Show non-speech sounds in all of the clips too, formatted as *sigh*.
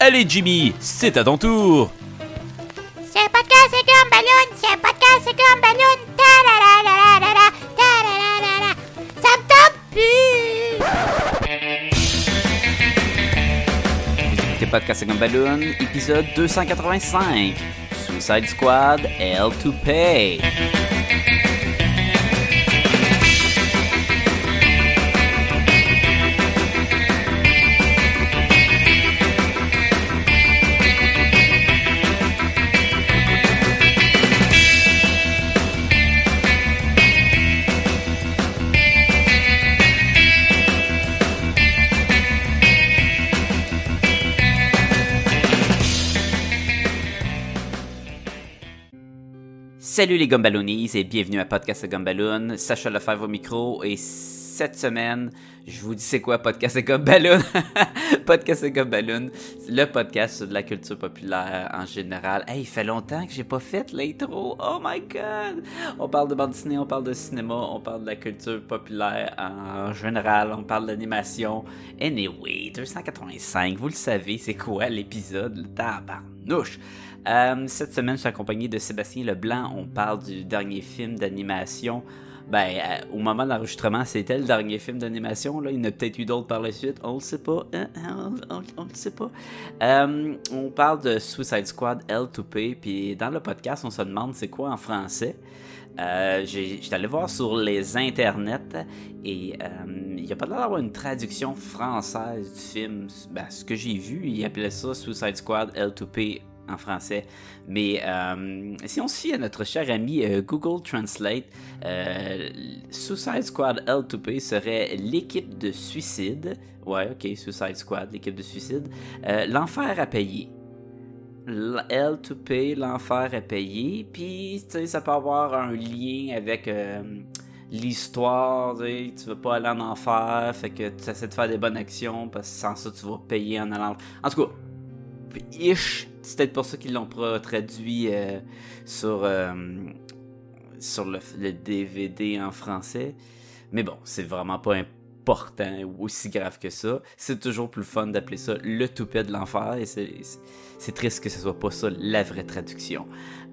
Allez Jimmy, c'est à ton tour. C'est podcast, c'est comme ballon, c'est podcast, c'est comme ballon. Ta la la la la la ta la la la la. Ça me tente plus. Vous écoutez Podcast comme Balloon, épisode 285. Suicide Squad, L to Pay. Salut les Gumballoonies et bienvenue à Podcast Gumballoon. Sacha Lefebvre au micro et cette semaine, je vous dis c'est quoi Podcast Gumballoon? *laughs* Podcast Gumballoon, le podcast sur la culture populaire en général. Hey, il fait longtemps que j'ai pas fait l'intro. Oh my god On parle de bande dessinée, on parle de cinéma, on parle de la culture populaire en général, on parle d'animation. Anyway, 285, vous le savez, c'est quoi l'épisode? Tabarnouche euh, cette semaine, je suis accompagné de Sébastien Leblanc. On parle du dernier film d'animation. Ben, euh, au moment de l'enregistrement, c'était le dernier film d'animation. Là, il y en a peut-être eu d'autres par la suite. On le sait pas. Hein, hein, on, le sait pas. Euh, on parle de Suicide Squad L2P. Puis dans le podcast, on se demande c'est quoi en français. J'étais allé voir sur les internets et il n'y a pas l'air d'avoir une traduction française du film. Ben, ce que j'ai vu, il appelait ça Suicide Squad L2P en français. Mais euh, si on fie à notre cher ami euh, Google Translate, euh, Suicide Squad L2P serait l'équipe de suicide. Ouais, ok, Suicide Squad, l'équipe de suicide. l'enfer à payer. L2P, l'enfer à payer. Puis, ça peut avoir un lien avec l'histoire, tu veux pas aller en enfer, fait que tu essaies de faire des bonnes actions, parce que sans ça, tu vas payer en allant. En tout cas, ish, c'est peut-être pour ça qu'ils l'ont pas traduit euh, sur, euh, sur le, DVD en français. Mais bon, c'est vraiment pas important ou aussi grave que ça. C'est toujours plus fun d'appeler ça le toupet de l'enfer et c'est triste que ce soit pas ça la vraie traduction.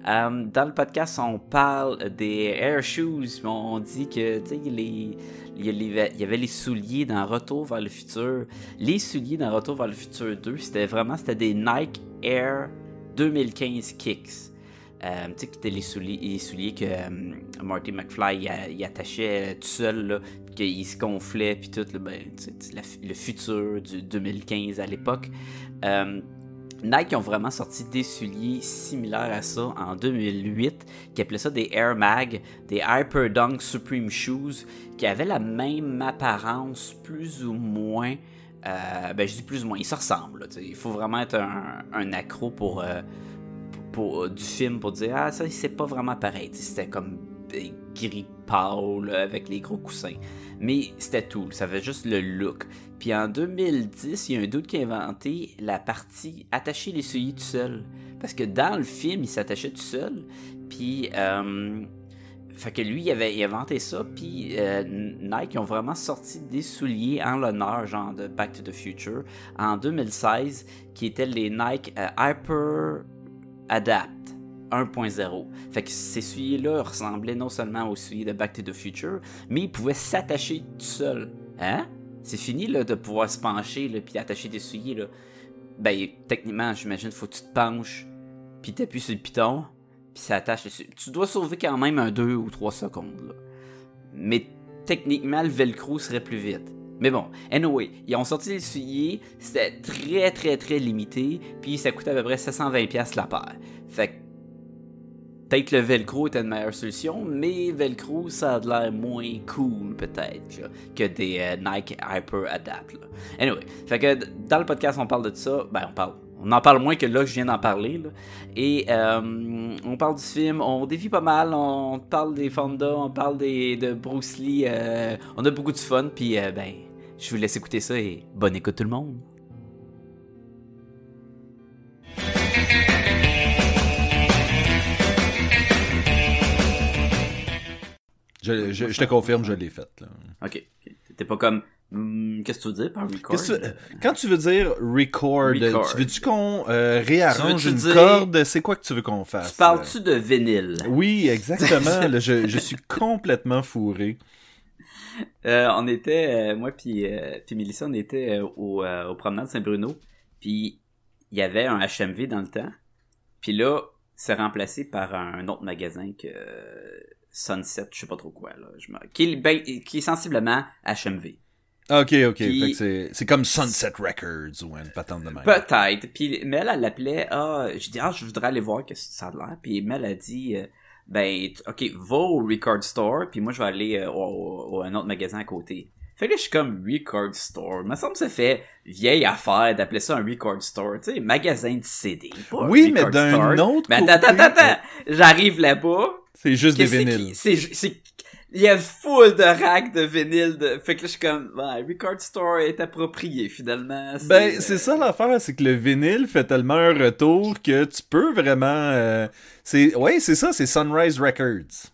Euh, dans le podcast, on parle des air shoes. On dit que les, il y avait les souliers dans Retour vers le futur. Les souliers dans Retour vers le futur 2, c'était vraiment c'était des Nike Air 2015 Kicks. Euh, tu sais, qui étaient les souliers, souliers que euh, Marty McFly il, attachait tout seul, qu'il se gonflait, puis tout, ben, le futur du 2015 à l'époque. Euh, Nike ont vraiment sorti des souliers similaires à ça en 2008, qui appelaient ça des Air Mag, des Hyper Dunk Supreme Shoes, qui avaient la même apparence, plus ou moins. Euh, ben, je dis plus ou moins, ils se ressemblent. il faut vraiment être un, accro pour, euh, pour, du film pour dire Ah, ça, c'est pas vraiment pareil. C'était comme gris pâle avec les gros coussins. Mais c'était tout, ça avait juste le look. Puis en 2010, il y a un doute qui a inventé la partie attacher les souliers tout seul. Parce que dans le film, il s'attachait tout seul. Puis, euh, fait que lui, il avait inventé ça. Puis euh, Nike ont vraiment sorti des souliers en l'honneur, genre de Back to the Future, en 2016, qui étaient les Nike euh, Hyper Adapt 1.0. Fait que ces souliers-là ressemblaient non seulement aux souliers de Back to the Future, mais ils pouvaient s'attacher tout seuls. Hein? C'est fini là, de pouvoir se pencher là, puis attacher des souliers. Là. Ben, techniquement, j'imagine, faut que tu te penches, puis t'appuies sur le piton, puis ça attache. Tu dois sauver quand même un 2 ou 3 secondes. Mais techniquement, le velcro serait plus vite. Mais bon, anyway, ils ont sorti les souliers, c'était très très très limité, puis ça coûtait à peu près 720$ la paire. Fait que Peut-être le velcro était une meilleure solution, mais velcro, ça a l'air moins cool, peut-être, que des euh, Nike Hyper Adapt. Anyway, que dans le podcast, on parle de ça. Ben, on parle. On en parle moins que là, je viens d'en parler. Et euh, on parle du film, on dévie pas mal, on parle des Fonda, on parle des, de Bruce Lee. Euh, on a beaucoup de fun, puis ben, je vous laisse écouter ça et bonne écoute tout le monde. Je, te confirme, je l'ai faite. Ok. T'es pas comme Hmm, Qu'est-ce que tu veux dire par record? Tu- quand tu veux dire record, Record. tu veux-tu qu'on euh, réarrange une dire- corde? C'est quoi que tu veux qu'on fasse? Tu parles-tu de vinyle? Oui, exactement. *laughs* Là, je, je suis complètement fourré. Euh, on était, euh, moi puis euh, puis Mélissa, on était euh, au, euh, au promenade Saint-Bruno, puis il y avait un HMV dans le temps, puis là, c'est remplacé par un autre magasin que euh, Sunset, je sais pas trop quoi, là, je me- qui, est, ben, qui est sensiblement HMV. Ok, ok. Puis- Fait que c'est, comme Sunset Records ou une patente de même. Peut-être. Puis Mel, elle l'appelait, ah, je dis, ah, je voudrais aller voir que ça a l'air. Puis Mel a dit, euh, ben, ok, va au record store, puis moi je vais aller euh, au, au- au- un autre magasin à côté. Fait que là, je suis comme record store. Il me semble que ça fait vieille affaire d'appeler ça un record store. Tu sais, magasin de CD. pas Oui, mais d'un autre Mais côté- attends, attends, attends. J'arrive là-bas. C'est juste des vinyles. C'est, c'est, il y a full de racks de vinyle. De... Fait que là, je suis comme, ouais, record store est approprié finalement. Ben, euh, c'est ça l'affaire, c'est que le vinyle fait tellement un retour que tu peux vraiment. euh, c'est, ouais, c'est ça, c'est Sunrise Records.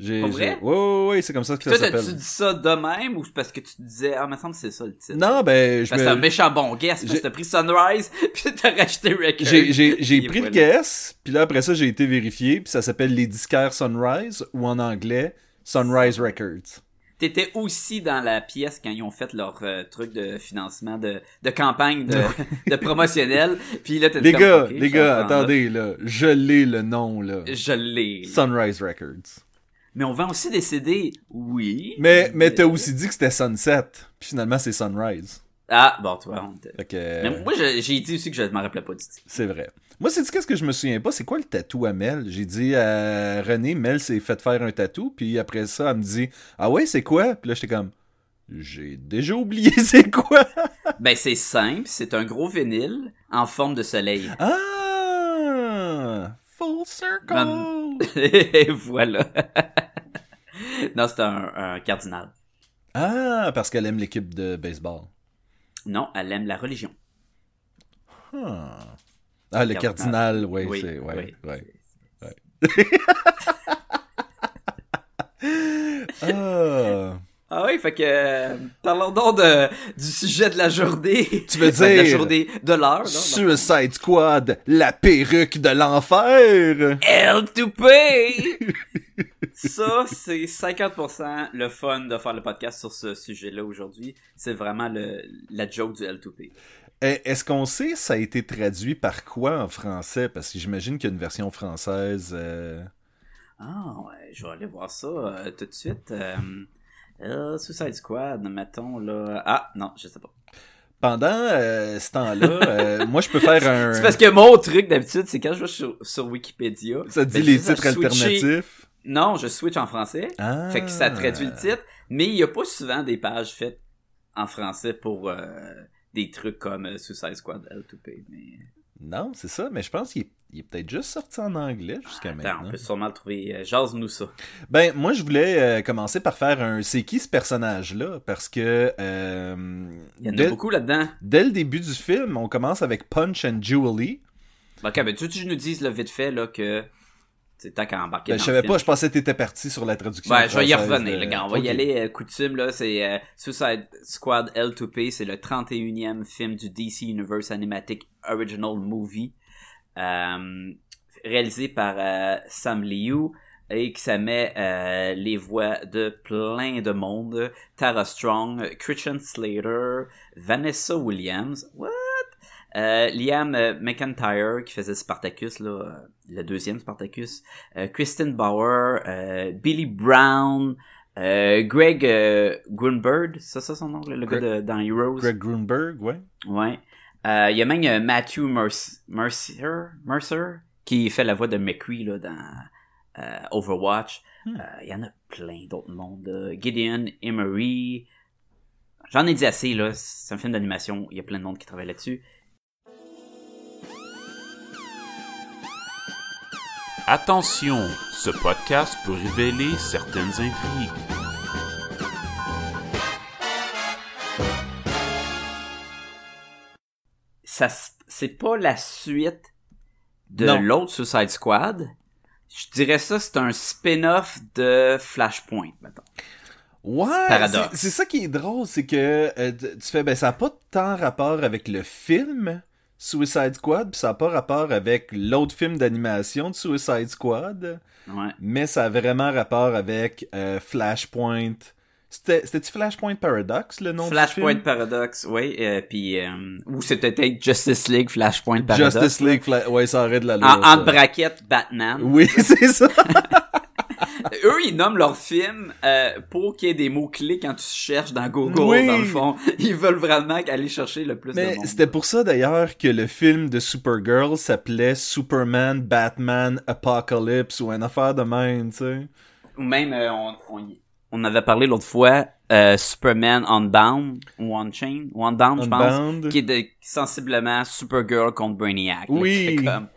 J'ai, vrai? j'ai- ouais, ouais, ouais, c'est comme ça que Toi, ça s'appelle. t'as-tu dit ça de même ou c'est parce que tu disais, ah, me semble que c'est ça le titre? Non, ben, je Parce que c'est un méchant bon guess, parce que t'as pris Sunrise, *laughs* puis t'as racheté Record. j'ai, j'ai, j'ai Puis pris le guess, puis là après ça j'ai été vérifié, puis ça s'appelle les disquaires Sunrise ou en anglais Sunrise Records. T'étais aussi dans la pièce quand ils ont fait leur euh, truc de financement de, de campagne de, *laughs* de promotionnel. Puis là, Les gars, les gars, attendez là, je l'ai le nom là. Je l'ai. Sunrise Records. Mais on vend aussi des CD. Oui. Mais, mais t'as aussi dit que c'était Sunset, puis finalement c'est Sunrise. Ah, bon, on Fait que, Mais moi, j'ai dit aussi que je m'en rappelais pas du tout. c'est vrai. Moi, c'est qu'est-ce que je me souviens pas, c'est quoi le tatou à Mel? J'ai dit à René, Mel s'est fait faire un tatou, puis après ça, elle me dit, ah ouais, c'est quoi? Puis là, j'étais comme, j'ai déjà oublié *laughs* c'est quoi? Ben, c'est simple, c'est un gros vinyle en forme de soleil. Ah! Full circle! Et *laughs* voilà. *laughs* non, c'est un, un cardinal. Ah, parce qu'elle aime l'équipe de baseball. Non, elle aime la religion. Ah, ah le Cardinal. cardinal, ouais, Oui, c'est, ouais, oui. ouais. *laughs* Ah. Ah oui, fait que euh, parlons donc de, du sujet de la journée. Tu veux Ben, *laughs* de la dire- journée de l'heure? Suicide Squad, la perruque de l'enfer! L to pay! Ça, c'est 50% le fun de faire le podcast sur ce sujet-là aujourd'hui. C'est vraiment le, la joke du L2P. Eh, Est-ce qu'on sait ça a été traduit par quoi en français? Parce que j'imagine qu'il y a une version française. euh, Ah ouais, je vais aller voir ça euh, tout de suite. Euh, Suicide Squad, mettons là. Ah non, je sais pas. Pendant euh, ce temps-là, euh, *laughs* moi je peux faire un. C'est parce que mon truc d'habitude, c'est quand je vais sur, sur Wikipédia. Ça dit ben, les je fais titres alternatifs? Non, je switch en français. Ah. Fait que ça traduit le titre, mais il y a pas souvent des pages faites en français pour euh, des trucs comme Suicide Squad L2P. Mais... Non, c'est ça, mais je pense qu'il est, il est peut-être juste sorti en anglais jusqu'à Attends, maintenant. on peut sûrement le trouver. Euh, Jase-nous ça. Ben, moi, je voulais euh, commencer par faire un c'est qui ce personnage-là? Parce que euh, Il y en a dès, beaucoup là-dedans. dès le début du film, on commence avec Punch and Julie. Ok, ben tu veux que je nous dises là, vite fait là, que c'est tant qu'à embarquer Ben, dans je le savais pas, je pensais que t'étais parti sur la traduction. Ouais, je vais y revenir, de- les gars. On va y aller euh, coutume, là. C'est euh, Suicide Squad L2P. C'est le 31e film du DC Universe Animatic Original Movie. Euh, réalisé par euh, Sam Liu et qui ça met euh, les voix de plein de monde. Tara Strong, Christian Slater, Vanessa Williams, what? Euh, Liam McIntyre qui faisait Spartacus, là, le deuxième Spartacus, euh, Kristen Bauer, Billy Brown, Greg Grunberg, ça, ça son nom, le, le Greg- gars de, dans Heroes. Greg Grunberg, ouais. Ouais. Euh, Il y a même euh, Matthew Merc- Mercier, Mercer qui fait la voix de McCree là, dans euh, Overwatch. Euh, Hmm. Il y en a plein d'autres mondes. Gideon, Emery. J'en ai dit assez, là. C'est un film d'animation. Il y a plein de monde qui travaille là-dessus. Attention, ce podcast peut révéler certaines intrigues. Ça, c'est pas la suite de l'autre Suicide Squad. Je dirais ça, c'est un spin-off de Flashpoint, mettons. Ouais, c'est- ça qui est drôle, c'est que euh, tu tu fais, ben ça n'a pas tant rapport avec le film Suicide Squad, puis ça n'a pas rapport avec l'autre film d'animation de Suicide Squad, Ouais. mais ça a vraiment rapport avec euh, Flashpoint. C'était- C'était-tu Flashpoint Paradox, le nom Flashpoint du film? Paradox, oui. euh, puis, euh, ou c'était peut-être Justice League Flashpoint Paradox. Justice League, Fla- ouais, ça aurait de la En, ça. entre braquettes, Batman. Oui, *laughs* c'est ça. *laughs* Eux, ils nomment leur film euh, pour qu'il y ait des mots-clés quand tu cherches dans Google, Oui. dans le fond. *laughs* Ils veulent vraiment aller chercher le plus de Mais monde. c'était pour ça d'ailleurs que le film de Supergirl s'appelait Superman, Batman, Apocalypse ou une affaire de même, tu sais. Ou même, on, on, y- on avait parlé l'autre fois, euh, Superman Unbound, ou Unchained, ou Unbound, je pense, Unbound. qui est de, sensiblement Supergirl contre Brainiac. Oui. comme-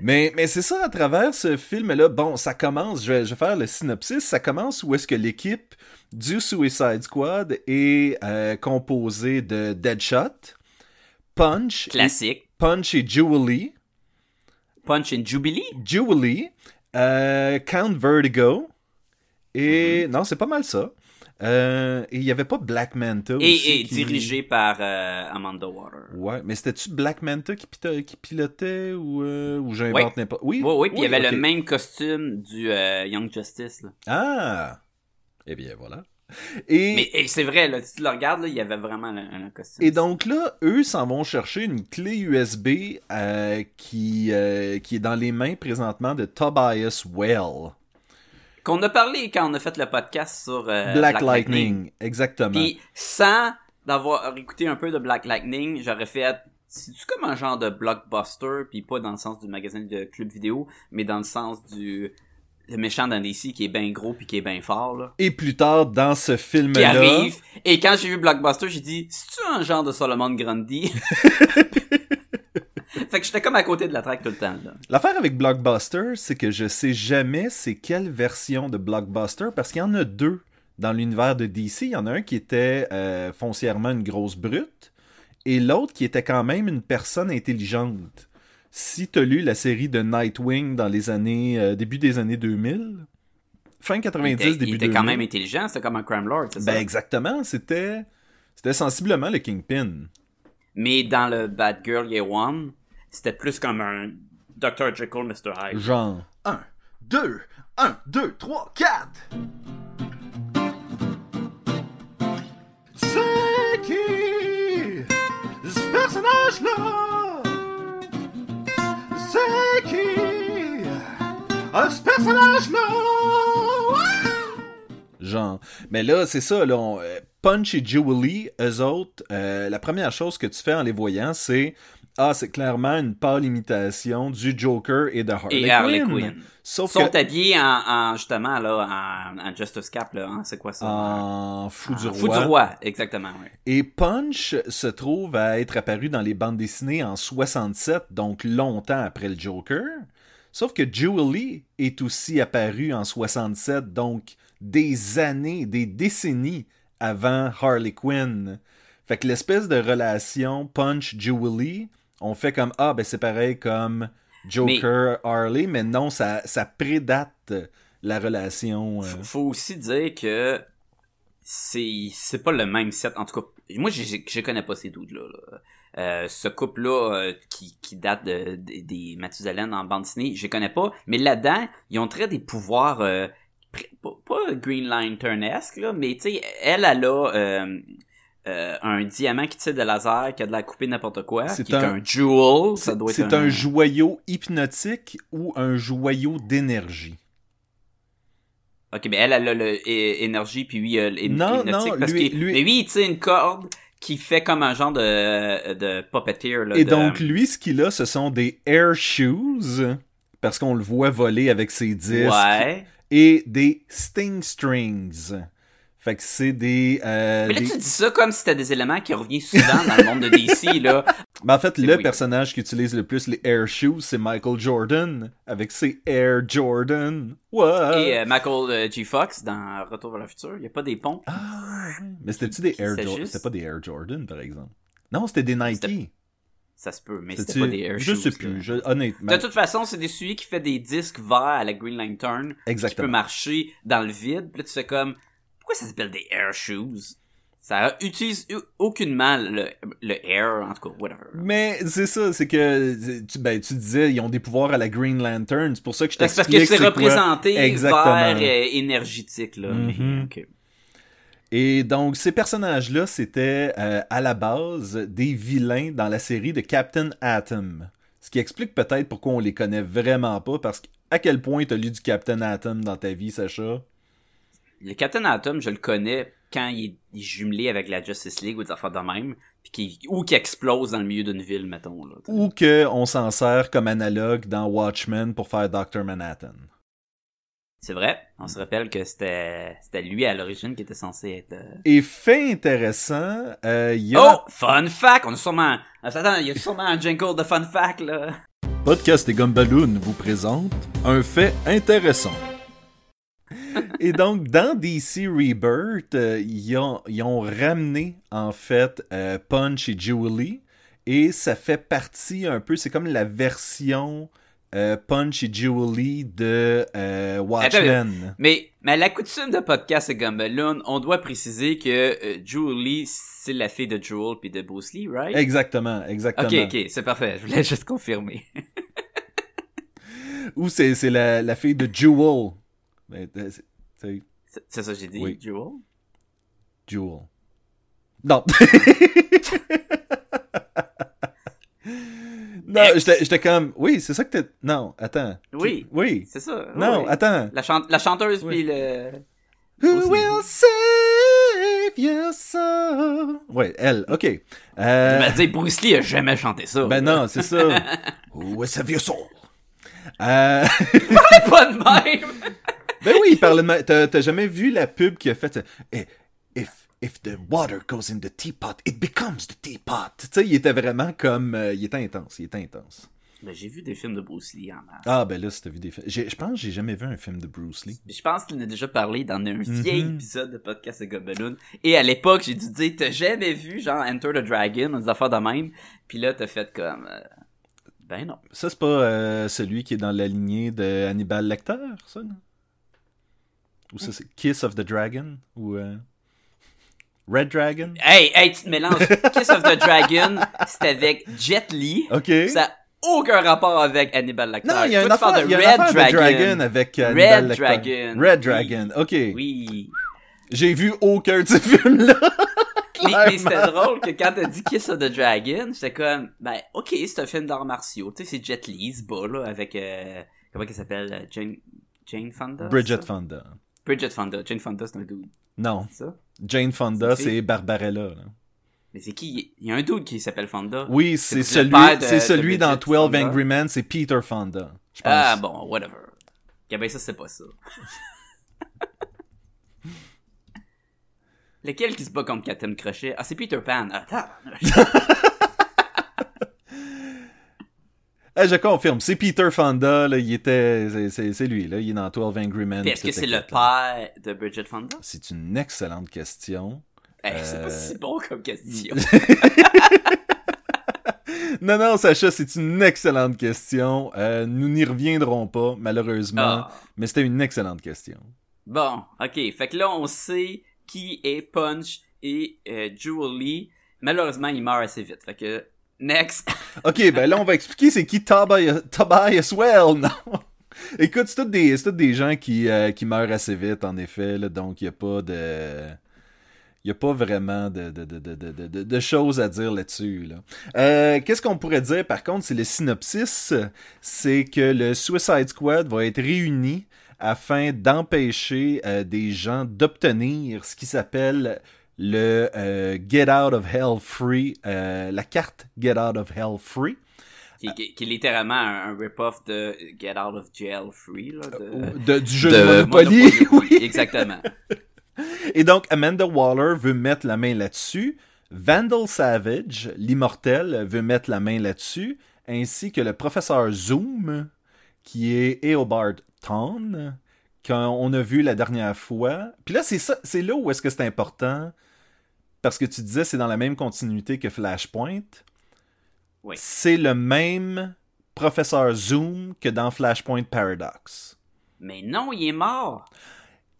Mais, mais c'est ça, à travers ce film-là, bon, ça commence, je vais, je vais faire le synopsis, ça commence où est-ce que l'équipe du Suicide Squad est euh, composée de Deadshot, Punch, et, Classique. Punch et Jubilee, Punch and Jubilee? Jubilee, euh, Count Vertigo, et Mm-hmm. non, c'est pas mal ça. Euh, et il y avait pas Black Manta aussi Et, et qui- dirigé par euh, Amanda Water. Ouais, mais c'était-tu Black Manta qui, pilotait ou, euh, ou j'invente Oui. n'importe... Oui, Oui, oui, puis il y avait le même costume du euh, Young Justice. Là. Ah! Eh bien, voilà. Et, Mais et c'est vrai, là, si tu le regardes, là, il y avait vraiment le costume. et donc là, eux s'en vont chercher une clé USB qui, qui est dans les mains présentement de Tobias Well. Qu'on a parlé quand on a fait le podcast sur euh, Black, Lightning. exactement. Puis sans d'avoir écouté un peu de Black Lightning, j'aurais fait c'est-tu comme un genre de blockbuster, puis pas dans le sens du magasin de club vidéo, mais dans le sens du le méchant d'un DC qui est bien gros puis qui est bien fort là. Et plus tard, dans ce Qui film-là... arrive et quand j'ai vu Blockbuster, j'ai dit c'est-tu un genre de Solomon Grundy? *laughs* *laughs* Fait que j'étais comme à côté de la traque tout le temps. L'affaire avec Blockbuster, c'est que je sais jamais c'est quelle version de Blockbuster, parce qu'il y en a deux dans l'univers de DC. Il y en a un qui était euh, foncièrement une grosse brute, et l'autre qui était quand même une personne intelligente. Si tu as lu la série de Nightwing dans les années euh, début des années 2000, fin 90, Il était, il début était 2000, quand même intelligent, c'était comme un crime lord, c'est ben ça. exactement, c'était c'était sensiblement le Kingpin. Mais dans le Bad Girl Year One, c'était plus comme un Dr. Jekyll, Mr. Hyde. Genre 1, 2, 1, 2, 3, 4. C'est qui ce personnage-là? C'est qui ce personnage-là? Genre. Mais là, c'est ça, là, on- euh, Punch et Jubilee, eux autres, euh, la première chose que tu fais en les voyant, c'est Ah, c'est clairement une pâle imitation du Joker et de Harley, Et Harley Quinn. Quinn. Sauf Ils sont que habillés en, en, justement là en, en Justice Cap là, hein, c'est quoi ça? En Fou du Roi. Fou du roi, exactement. Et Punch se trouve à être apparu dans les bandes dessinées en 67, donc longtemps après le Joker. Sauf que Jubilee est aussi apparu en 67, donc des années, des décennies avant Harley Quinn. Fait que l'espèce de relation Punch-Jubilee, on fait comme Ah, ben c'est pareil comme Joker-Harley, mais... non, ça, ça prédate la relation. euh. Faut- Faut aussi dire que c'est c'est pas le même set. En tout cas, moi je connais pas ces dudes là. Euh, ce couple là qui, qui date de, de- des Mathusalem en bande dessinée, je connais pas. Mais là-dedans, ils ont très des pouvoirs euh, pas, pas Green Lantern-esque là, mais tu sais, elle elle a euh, un diamant qui tire de laser, qui a de la couper n'importe quoi, C'est qui est un- un jewel, ça doit être C'est un joyau hypnotique ou un joyau d'énergie? Ok, mais elle, elle a l'énergie, puis lui, euh, Non, non, parce lui- que, lui- mais lui, il tire une corde qui fait comme un genre de, de puppeteer, là. Et de- donc, lui, ce qu'il a, ce sont des air shoes, parce qu'on le voit voler avec ses disques, Ouais. et des sting strings. Fait que c'est des... euh, Mais là, des- tu dis ça comme si c'était des éléments qui reviennent souvent dans le monde de DC, *laughs* là. Ben, en fait, le personnage qui utilise le plus les air shoes, c'est Michael Jordan, avec ses Air Jordan. What? Et euh, Michael euh, G. Fox dans Retour vers le futur, il n'y a pas des ponts. Ah. Mais c'était-tu des Air. Jordan? C'était pas des Air Jordan, par exemple. Non, c'était des Nike. Ça se peut, mais c'était pas des air Je shoes, sais plus, je- honnêtement. De toute façon, c'est des celui qui fait des disques verts à la Green Lantern, qui peut Exactement. marcher dans le vide. Puis là, tu fais comme, Pourquoi ça s'appelle des air shoes? Ça utilise aucunement le, le air, en tout cas, whatever. Mais c'est ça, c'est que tu, ben, tu disais, ils ont des pouvoirs à la Green Lantern. C'est pour ça que je Ben, C'est parce t'explique que c'est représenté vers euh, énergétique, là. Mhm. ok. Et donc, ces personnages-là, c'était euh, à la base des vilains dans la série de Captain Atom. Ce qui explique peut-être pourquoi on les connaît vraiment pas, parce que à quel point t'as lu du Captain Atom dans ta vie, Sacha? Le Captain Atom, je le connais quand il est, il est jumelé avec la Justice League ou des affaires de même, puis qui, ou qui explose dans le milieu d'une ville, mettons. Là. Ou qu'on s'en sert comme analogue dans Watchmen pour faire Dr. Manhattan. C'est vrai, on se rappelle que c'était c'était lui à l'origine qui était censé être... euh, Et fait intéressant, euh, il y a... Oh! Fun fact! On a sûrement... Attends, il y a sûrement un jingle de fun fact, là. Podcast et Gumballoon vous présente un fait intéressant. *laughs* et donc, dans DC Rebirth, euh, ils, ont, ils ont ramené, en fait, euh, Punch et Julie. Et ça fait partie un peu, c'est comme la version euh, Punch et Julie de euh, Watchmen. Mais, mais à la coutume de podcast et Gumballoon, on doit préciser que euh, Julie, c'est la fille de Jewel puis de Bruce Lee, right? Exactement, exactement. Ok, ok, c'est parfait. Je voulais *laughs* juste confirmer. Ou c'est c'est la, la fille de Jewel. Mais, c'est- ça que j'ai dit, Oui. Jewel? Jewel. Non. *laughs* non, j'étais j'étais comme. Oui, c'est ça que t'es. Non, attends. Oui. Oui. C'est ça. Non, oui. attends. La, chan- la chanteuse Oui. puis le... Who Aussi. will save your soul? Ouais, elle, ok. Tu Euh, m'as dit, Bruce Lee a jamais chanté ça. ben là. non, c'est ça. *laughs* Who will save your soul? Euh, pas de *laughs* même! Ben oui, il parlait de. ma- T'as t'as jamais vu la pub qui a fait. euh, Eh, If, if the water goes in the teapot, it becomes the teapot. Tu sais, il était vraiment comme. euh, il était intense, il était intense. Ben, j'ai vu des films de Bruce Lee en masse. Ah, ben là, si t'as vu des films. Je pense que j'ai jamais vu un film de Bruce Lee. Je pense qu'il en a déjà parlé dans un Mhm. vieil épisode de podcast de Gobelin. Et à l'époque, j'ai dû dire, t'as jamais vu, genre, Enter the Dragon, des affaires de même? Puis là, t'as fait comme, euh, ben non. Ça, c'est pas euh, celui qui est dans la lignée de Hannibal Lecter, ça, non? Ou ça, c'est Kiss of the Dragon? Ou euh, Red Dragon? Hey, hey, tu te mélanges. Kiss of the Dragon, c'est avec Jet Li. Ok. Ça aucun rapport avec Hannibal Lecter. Non, il y a Toi, une affaire, de il y a une Red de Dragon. Dragon avec euh, Red Hannibal Lecter. Dragon. Red. Dragon, ok. Oui. J'ai vu aucun de ces films-là. *laughs* Mais, mais c'était drôle que quand t'as dit Kiss of the Dragon, j'étais comme, ben, ok, c'est un film d'arts martiaux. Tu sais, c'est Jet Li, ce bas, là, avec, euh, comment qu'elle s'appelle, Jane, Jane Fonda? Bridget? Fonda. Bridget Fonda. Jane Fonda, c'est un dude. Non, C'est ça? Jane Fonda, C'est Barbarella. là. Mais c'est qui? Il y a un dude qui s'appelle Fonda. Oui, C'est celui, de- celui dans Bridget 12 Fonda. Angry Men, c'est Peter Fonda. je pense. Ah, bon, whatever. Ok, ben ça, c'est pas ça. *laughs* Lequel qui se bat contre Captain Crochet? Ah, c'est Peter Pan. Ah, *laughs* tabarnouche. Eh, je confirme, c'est Peter Fonda, là, il était, c'est- lui, là, il est dans 12 Angry Men. Est-ce que c'est le père de Bridget Fonda? C'est une excellente question. Hey, C'est Euh, pas si bon comme question. *laughs* Non, non, Sacha, c'est une excellente question. Euh, nous n'y reviendrons pas, malheureusement, Ah. mais c'était une excellente question. Bon, ok. Fait que là, on sait qui est Punch et euh, Julie. Malheureusement, il meurt assez vite. Fait que, next. *laughs* Ok, ben là, on va expliquer c'est qui Tobias, Tobias Well, non? *laughs* Écoute, c'est tous des, des gens qui, euh, qui meurent assez vite, en effet, donc il n'y a pas de... A pas vraiment de, de, de, de, choses à dire là-dessus. Là. Euh, Qu'est-ce qu'on pourrait dire, par contre, c'est le synopsis, c'est que le Suicide Squad va être réuni afin d'empêcher euh, des gens d'obtenir ce qui s'appelle le euh, Get Out of Hell Free, euh, la carte Get Out of Hell Free. qui, qui- qui est littéralement un, un rip-off de Get Out of Jail Free. Là, de, De- du jeu de de, Monopoly. Monopoly, *laughs* oui. Exactement. Et donc, Amanda Waller veut mettre la main là-dessus. Vandal Savage, l'immortel, veut mettre la main là-dessus. Ainsi que le professeur Zoom, qui est Eobard Thawne, qu'on a vu la dernière fois. Puis là, c'est ça, c'est là où est-ce que c'est important. Parce que tu disais c'est dans la même continuité que Flashpoint. Oui. C'est le même professeur Zoom que dans Flashpoint Paradox. Mais non, il est mort.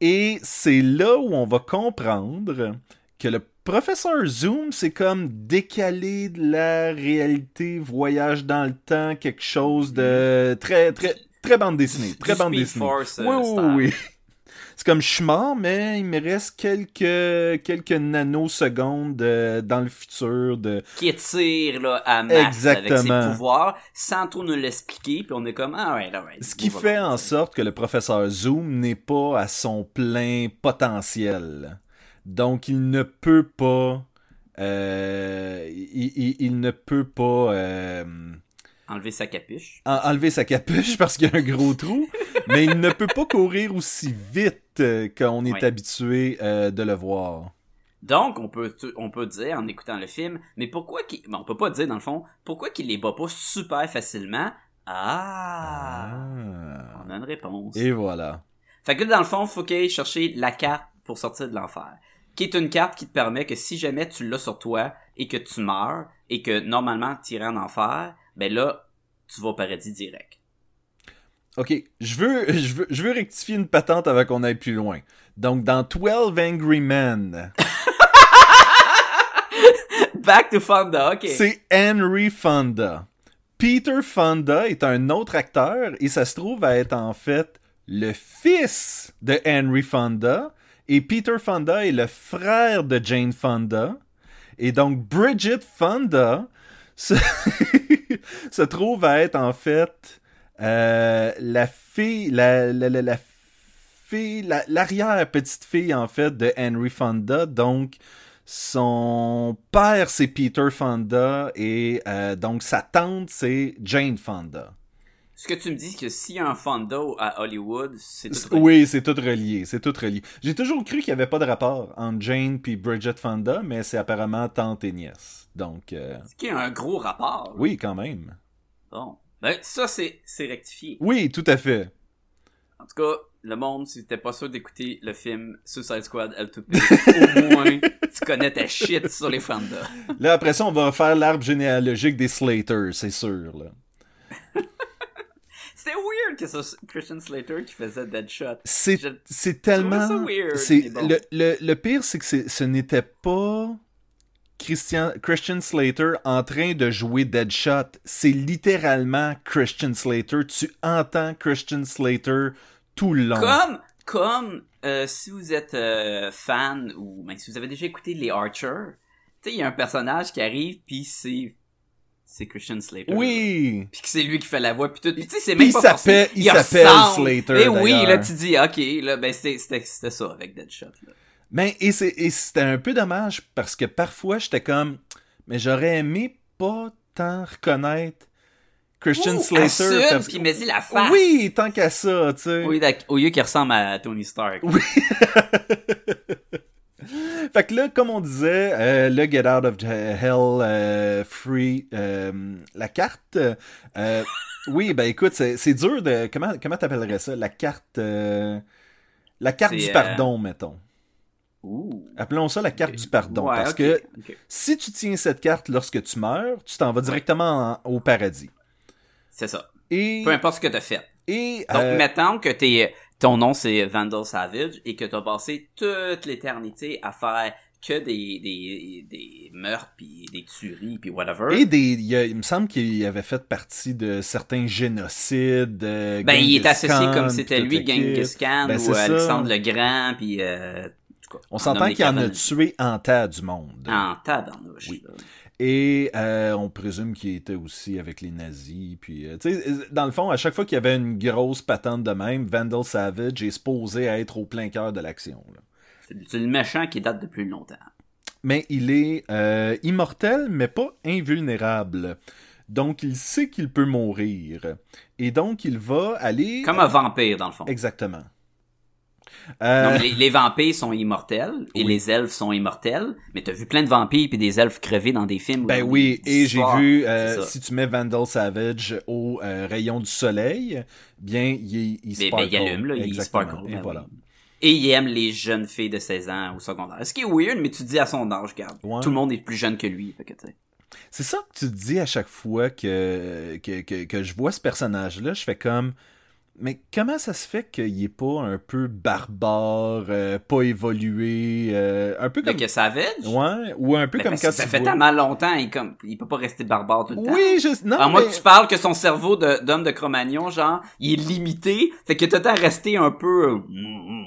Et c'est là où on va comprendre que le professeur Zoom, c'est comme décalé de la réalité, voyage dans le temps, quelque chose de très, très, très bande dessinée. Très Du bande Speed dessinée. Force, oui, oui, oui. C'est comme je suis mort, mais il me reste quelques, quelques nanosecondes euh, dans le futur de. Qui étire là, à avec Exactement. ses pouvoirs sans trop nous l'expliquer. Puis on est comme, ah ouais, là, ouais. Ce qui fait en sorte que le professeur Zoom n'est pas à son plein potentiel. Donc, il ne peut pas. euh, il, il- il ne peut pas euh, Enlever sa capuche. en- enlever sa capuche parce qu'il y a un gros trou, *laughs* mais il ne peut pas courir aussi vite euh, qu'on est Ouais. habitué euh, de le voir. Donc, on peut, on peut dire en écoutant le film, mais pourquoi qu'il. Bon, on peut pas dire dans le fond, pourquoi qu'il les bat pas super facilement? Ah! Ah. On a une réponse. Et voilà. Fait que dans le fond, faut qu'il chercher la carte pour sortir de l'enfer. Qui est une carte qui te permet que si jamais tu l'as sur toi et que tu meurs et que normalement tu irais en enfer, ben là, tu vas au paradis direct. Ok, je veux, *laughs* je veux, je veux rectifier une patente avant qu'on aille plus loin. Donc, dans 12 Angry Men, *laughs* Back to Fonda, ok. c'est Henry Fonda. Peter Fonda est un autre acteur et ça se trouve à être en fait le fils de Henry Fonda. Et Peter Fonda est le frère de Jane Fonda. Et donc, Bridget Fonda *laughs* se, *laughs* se trouve à être en fait euh, la fille, la, la, la, la fille, en fait de Henry Fonda. Donc, son père c'est Peter Fonda et euh, donc sa tante c'est Jane Fonda. Ce que tu me dis, c'est que s'il y a un Fonda à Hollywood, c'est tout relié. Oui, c'est tout relié, c'est tout relié. J'ai toujours cru qu'il n'y avait pas de rapport entre Jane puis Bridget Fonda, mais c'est apparemment tante et nièce. Donc, euh, Ce qui est un gros rapport. là. oui, quand même. Bon. Ben, ça, c'est, c'est rectifié. Oui, tout à fait. En tout cas, le monde, si t'es pas sûr d'écouter le film Suicide Squad L2P, au moins, *laughs* tu connais ta shit sur les Fonda. Là, après ça, on va faire l'arbre généalogique des Slater, c'est sûr. Là. *laughs* C'était weird que ce Christian Slater qui faisait Deadshot. C'est, Je- tellement. ça weird, bon. le, le, le pire, c'est que c'est- ce n'était pas Christian, Christian Slater en train de jouer Deadshot. C'est littéralement Christian Slater. Tu entends Christian Slater tout le long. Comme, comme euh, si vous êtes euh, fan ou ben, si vous avez déjà écouté les Archer, tu sais, il y a un personnage qui arrive puis c'est c'est Christian Slater. Oui! Puis que c'est lui qui fait la voix puis tout. Puis tu sais, c'est même pas il forcé. s'appelle- il s'appelle. Slater, Et oui, d'ailleurs. là tu dis OK, là ben c'était ça avec Deadshot là. Mais et c'était un peu dommage parce que parfois j'étais comme mais j'aurais aimé pas tant reconnaître Christian Ouh, Slater assume, parce puis dis la face. Oui, tant qu'à ça, tu sais. Oui, au lieu qu'il ressemble à Tony Stark. Oui. *laughs* Fait que là, comme on disait, euh, le Get Out of Hell euh, Free, euh, la carte, oui, ben écoute, c'est dur de... Comment comment t'appellerais ça? La carte... la carte du pardon, mettons. Ouh. Appelons ça la carte du pardon. Ouais, parce que si tu tiens cette carte lorsque tu meurs, tu t'en vas directement en- au paradis. C'est ça. Et... Peu importe ce que t'as fait. et Donc, euh, mettons que t'es, ton nom c'est Vandal Savage et que t'as passé toute l'éternité à faire que des, des, des meurtres pis des tueries pis whatever. Et des, il, y a- il me semble qu'il avait fait partie de certains génocides. euh, ben, il est associé Khan, comme puis c'était lui. Genghis Khan Ben, ou. Alexandre le Grand pis euh, tout cas, On en s'entend qu'il en a tué en tas du monde. En. Oui. là. Et euh, on présume qu'il était aussi avec les nazis. Puis, euh, dans le fond, à chaque fois qu'il y avait une grosse patente de même, Vandal Savage est supposé être au plein cœur de l'action. C'est le méchant qui date depuis longtemps. Mais il est euh, immortel, mais pas invulnérable. Donc, il sait qu'il peut mourir. Et donc, il va aller... Comme un vampire, dans le fond. Exactement. Euh, Non, les, les vampires sont immortels et Oui. les elfes sont immortels, mais t'as vu plein de vampires puis des elfes crever dans des films. Ben oui, et j'ai vu, euh, si tu mets Vandal Savage au euh, rayon du soleil, bien, il, il sparkle. ben, il allume, là, il sparkle. Et ben voilà. oui. Et il aime les jeunes filles de 16 ans au secondaire. Ce qui est weird, mais tu dis à son âge, regarde. Ouais. Tout le monde est plus jeune que lui. Fait que. C'est ça que tu te dis à chaque fois que, que, que, que je vois ce personnage-là, je fais comme... mais comment ça se fait qu'il est pas un peu barbare, euh, pas évolué, euh, un peu Fait comme... que Savage? Ouais, ou un peu comme quand ça fait vois- tellement longtemps, il, comme, il peut pas rester barbare tout le temps. Oui, je... Non, moins mais- que tu parles que son cerveau de- d'homme de Cro-Magnon, genre, il est limité, fait que t'as à rester un peu... euh,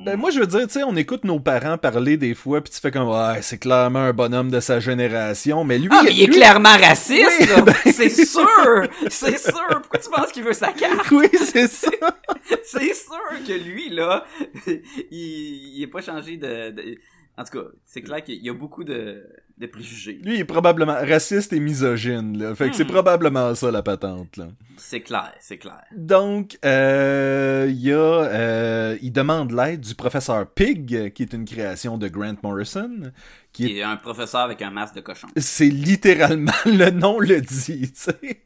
Ben, moi, je veux dire, tu sais, on écoute nos parents parler des fois, puis tu fais comme, ouais, c'est clairement un bonhomme de sa génération, mais lui, Ah, mais il est lui- clairement raciste, Oui, *laughs* ben- C'est sûr! C'est sûr! Pourquoi tu penses qu'il veut sa carte? Oui, c'est ça. *laughs* C'est sûr que lui, là, *laughs* il, il est pas changé de... de- En tout cas, c'est clair qu'il y a beaucoup de, de préjugés. Lui, il est probablement raciste et misogyne, là. Fait que c'est Hmm. probablement ça, la patente. C'est clair, c'est clair. Donc, euh, il y a, euh, il demande l'aide du professeur Pig, qui est une création de Grant Morrison, qui est un professeur avec un masque de cochon. C'est littéralement *laughs* le nom le dit, tu sais.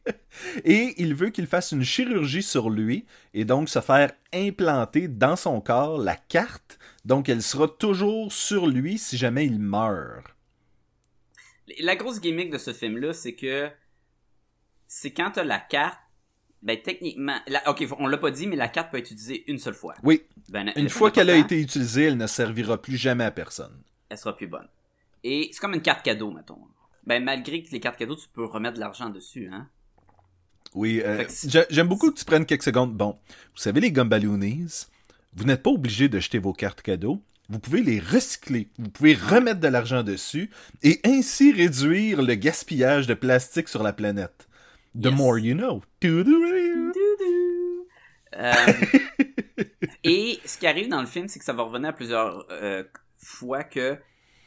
Et il veut qu'il fasse une chirurgie sur lui et donc se faire implanter dans son corps la carte. Donc elle sera toujours sur lui si jamais il meurt. La grosse gimmick de ce film-là, c'est que c'est quand t'as la carte, ben techniquement, la- ok, on l'a pas dit, mais la carte peut être utilisée une seule fois. Oui, Ben, une fois qu'elle a été utilisée, elle ne servira plus jamais à personne. elle sera plus bonne. Et c'est comme une carte cadeau, mettons. Ben malgré que les cartes cadeaux, tu peux remettre de l'argent dessus, hein. Oui, euh, j'aime beaucoup que tu prennes quelques secondes. Bon, vous savez les Gumballoonies, vous n'êtes pas obligé de jeter vos cartes cadeaux. Vous pouvez les recycler. Vous pouvez remettre de l'argent dessus et ainsi réduire le gaspillage de plastique sur la planète. The Yes. more you know. *laughs* Euh, et ce qui arrive dans le film, c'est que ça va revenir à plusieurs euh, fois que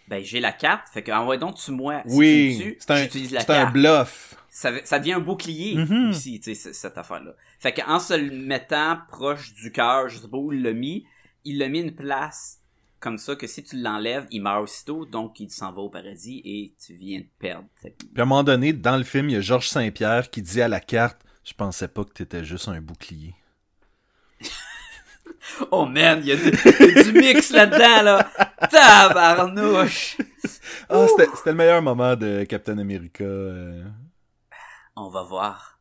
ben j'ai la carte, fait que envoie donc tu moi si Oui, c'est un, j'utilise la c'est un bluff. ça, ça devient un bouclier aussi, tu sais, cette affaire-là. Fait qu'en se le mettant proche du cœur, je sais pas où il l'a mis, il l'a mis une place comme ça que si tu l'enlèves, il meurt aussitôt, donc il s'en va au paradis et tu viens de perdre. Puis à un moment donné, dans le film, il y a Georges Saint-Pierre qui dit à la carte Je pensais pas que t'étais juste un bouclier. *laughs* Oh man, il y, a du- il y a du mix là-dedans, là! Tabarnouche! Ah, c'était c'était le meilleur moment de Captain America. euh. On va voir.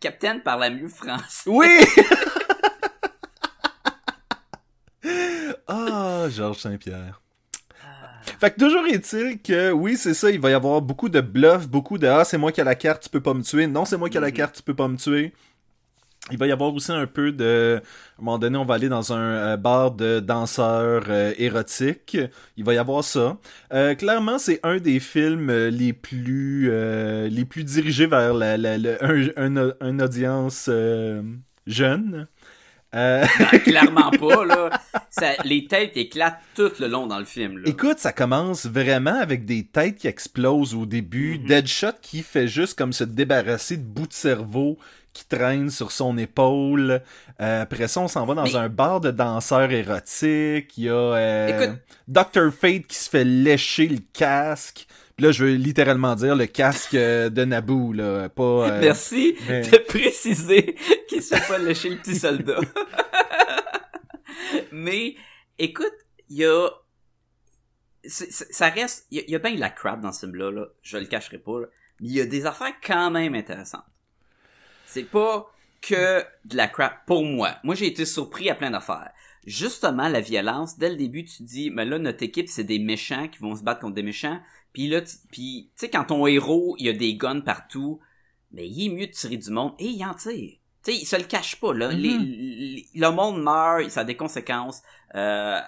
Captain parle mieux français. Oui! *laughs* *laughs* ah, Georges Saint-Pierre. Fait que toujours est-il que, oui, c'est ça, il va y avoir beaucoup de bluff, beaucoup de « Ah, c'est moi qui ai la carte, tu peux pas me tuer. Non, c'est moi qui ai la Mhm. carte, tu peux pas me tuer. » Il va y avoir aussi un peu de... À un moment donné, on va aller dans un euh, bar de danseurs euh, érotiques. Il va y avoir ça. Euh, clairement, c'est un des films les plus euh, les plus dirigés vers la, la- la- un, audience jeune. Euh, Clairement *laughs* pas, là. Ça, les têtes éclatent tout le long dans le film, là. Écoute, ça commence vraiment avec des têtes qui explosent au début. Mhm. Deadshot qui fait juste comme se débarrasser de bouts de cerveau qui traînent sur son épaule. Euh, après ça, on s'en va dans Mais- un bar de danseurs érotiques. Il y a euh, Écoute- Dr. Fate qui se fait lécher le casque. Là, je veux littéralement dire le casque euh, de Naboo, là. Pas, euh, *laughs* Merci mais- de préciser qu'il se fait pas lécher le petit soldat. *laughs* Mais, écoute, il y a... ça reste... Il y, a- a bien de la crap dans ce film-là, là. Je le cacherai pas, là. Mais il y a des affaires quand même intéressantes. C'est pas que de la crap pour moi. Moi, j'ai été surpris à plein d'affaires. Justement, la violence, dès le début, tu te dis, mais là, notre équipe, c'est des méchants qui vont se battre contre des méchants. Puis là, tu puis, sais, quand ton héros, il y a des guns partout, mais il est mieux de tirer du monde. Et il en tire. Tu sais, il se le cache pas, là. Mhm. Les- les- le monde meurt, ça a des conséquences. Euh,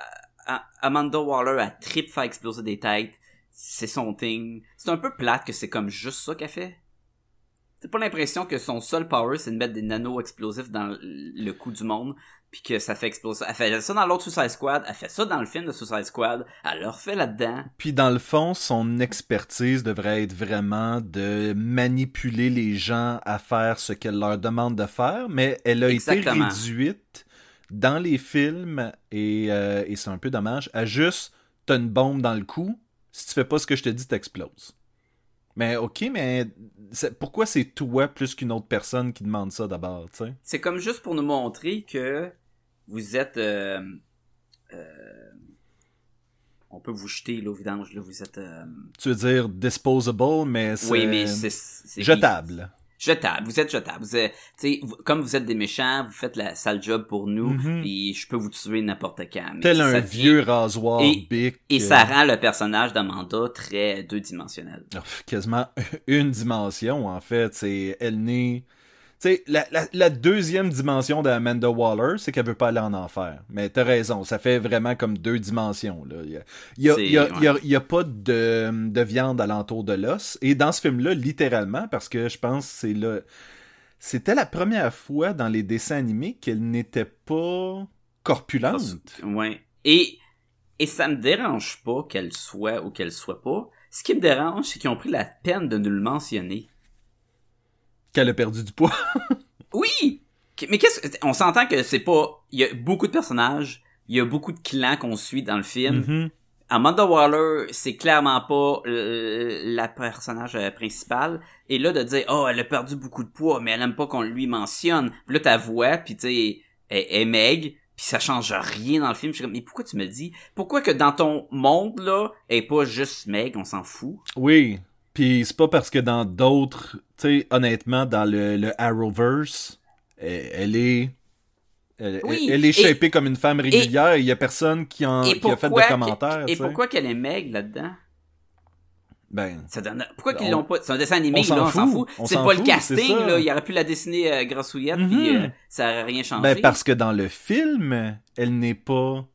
Amanda Waller a trip faire exploser des têtes. C'est son thing. C'est un peu plate que c'est comme juste ça qu'elle fait. T'as pas l'impression que son seul power, c'est de mettre des nano explosifs dans le- le cou du monde, puis que ça fait exploser. Elle fait ça dans l'autre Suicide Squad, elle fait ça dans le film de Suicide Squad, elle le refait là-dedans. Puis dans le fond, son expertise devrait être vraiment de manipuler les gens à faire ce qu'elle leur demande de faire, mais elle a Exactement. été réduite dans les films, et, euh, et c'est un peu dommage, à juste t'as une bombe dans le cou, si tu fais pas ce que je te dis, t'exploses. Mais ok, mais pourquoi c'est toi plus qu'une autre personne qui demande ça d'abord, tu sais? C'est comme juste pour nous montrer que vous êtes... euh, euh, on peut vous jeter là, au vidange, là, vous êtes... euh, Tu veux dire disposable, mais c'est Oui, mais c'est- jetable. Jetable. Vous êtes jetable. Vous êtes, tu sais, vous- comme vous êtes des méchants, vous faites la sale job pour nous, puis je peux vous tuer n'importe quand. Tel un vieux rasoir Et- bic. Et euh, ça rend le personnage d'Amanda très deux-dimensionnel. Oh, quasiment une dimension, en fait. C'est elle n'est. Sais, la, la- la deuxième dimension d'Amanda Waller, c'est qu'elle veut pas aller en enfer. Mais t'as raison, ça fait vraiment comme deux dimensions. Là. Il y a, y a- y a- y a pas de, de viande alentour de l'os. Et dans ce film-là, littéralement, parce que je pense que c'est là. C'était la première fois dans les dessins animés qu'elle n'était pas corpulente. Ouais. Et, et ça me dérange pas qu'elle soit ou qu'elle soit pas. Ce qui me dérange, c'est qu'ils ont pris la peine de nous le mentionner. Qu'elle a perdu du poids. *laughs* Oui! Mais qu'est-ce que. On s'entend que c'est pas. Il y a beaucoup de personnages, il y a beaucoup de clans qu'on suit dans le film. Mhm. Amanda Waller, c'est clairement pas la personnage euh, principale. Et là, de dire, oh, elle a perdu beaucoup de poids, mais elle aime pas qu'on lui mentionne. Puis là, ta voix, puis tu sais, elle est Meg, puis ça change rien dans le film. Je suis comme, mais pourquoi tu me le dis? Pourquoi que dans ton monde, là, elle est pas juste Meg, on s'en fout? Oui. Puis c'est pas parce que dans d'autres, tu sais, honnêtement, dans le, le Arrowverse, elle, elle est. Elle, Oui, elle- est et- shapée comme une femme régulière et il y a personne qui, en, et qui a fait de commentaires. Et pourquoi qu'elle est Meg là-dedans? Ben, Ça donne... Pourquoi qu'ils On- l'ont pas? C'est un dessin animé, on s'en là, on s'en fout. C'est pas le casting, là. Il aurait pu la dessiner euh, grassouillette, puis euh, ça aurait rien changé. ben, parce que dans le film, elle n'est pas.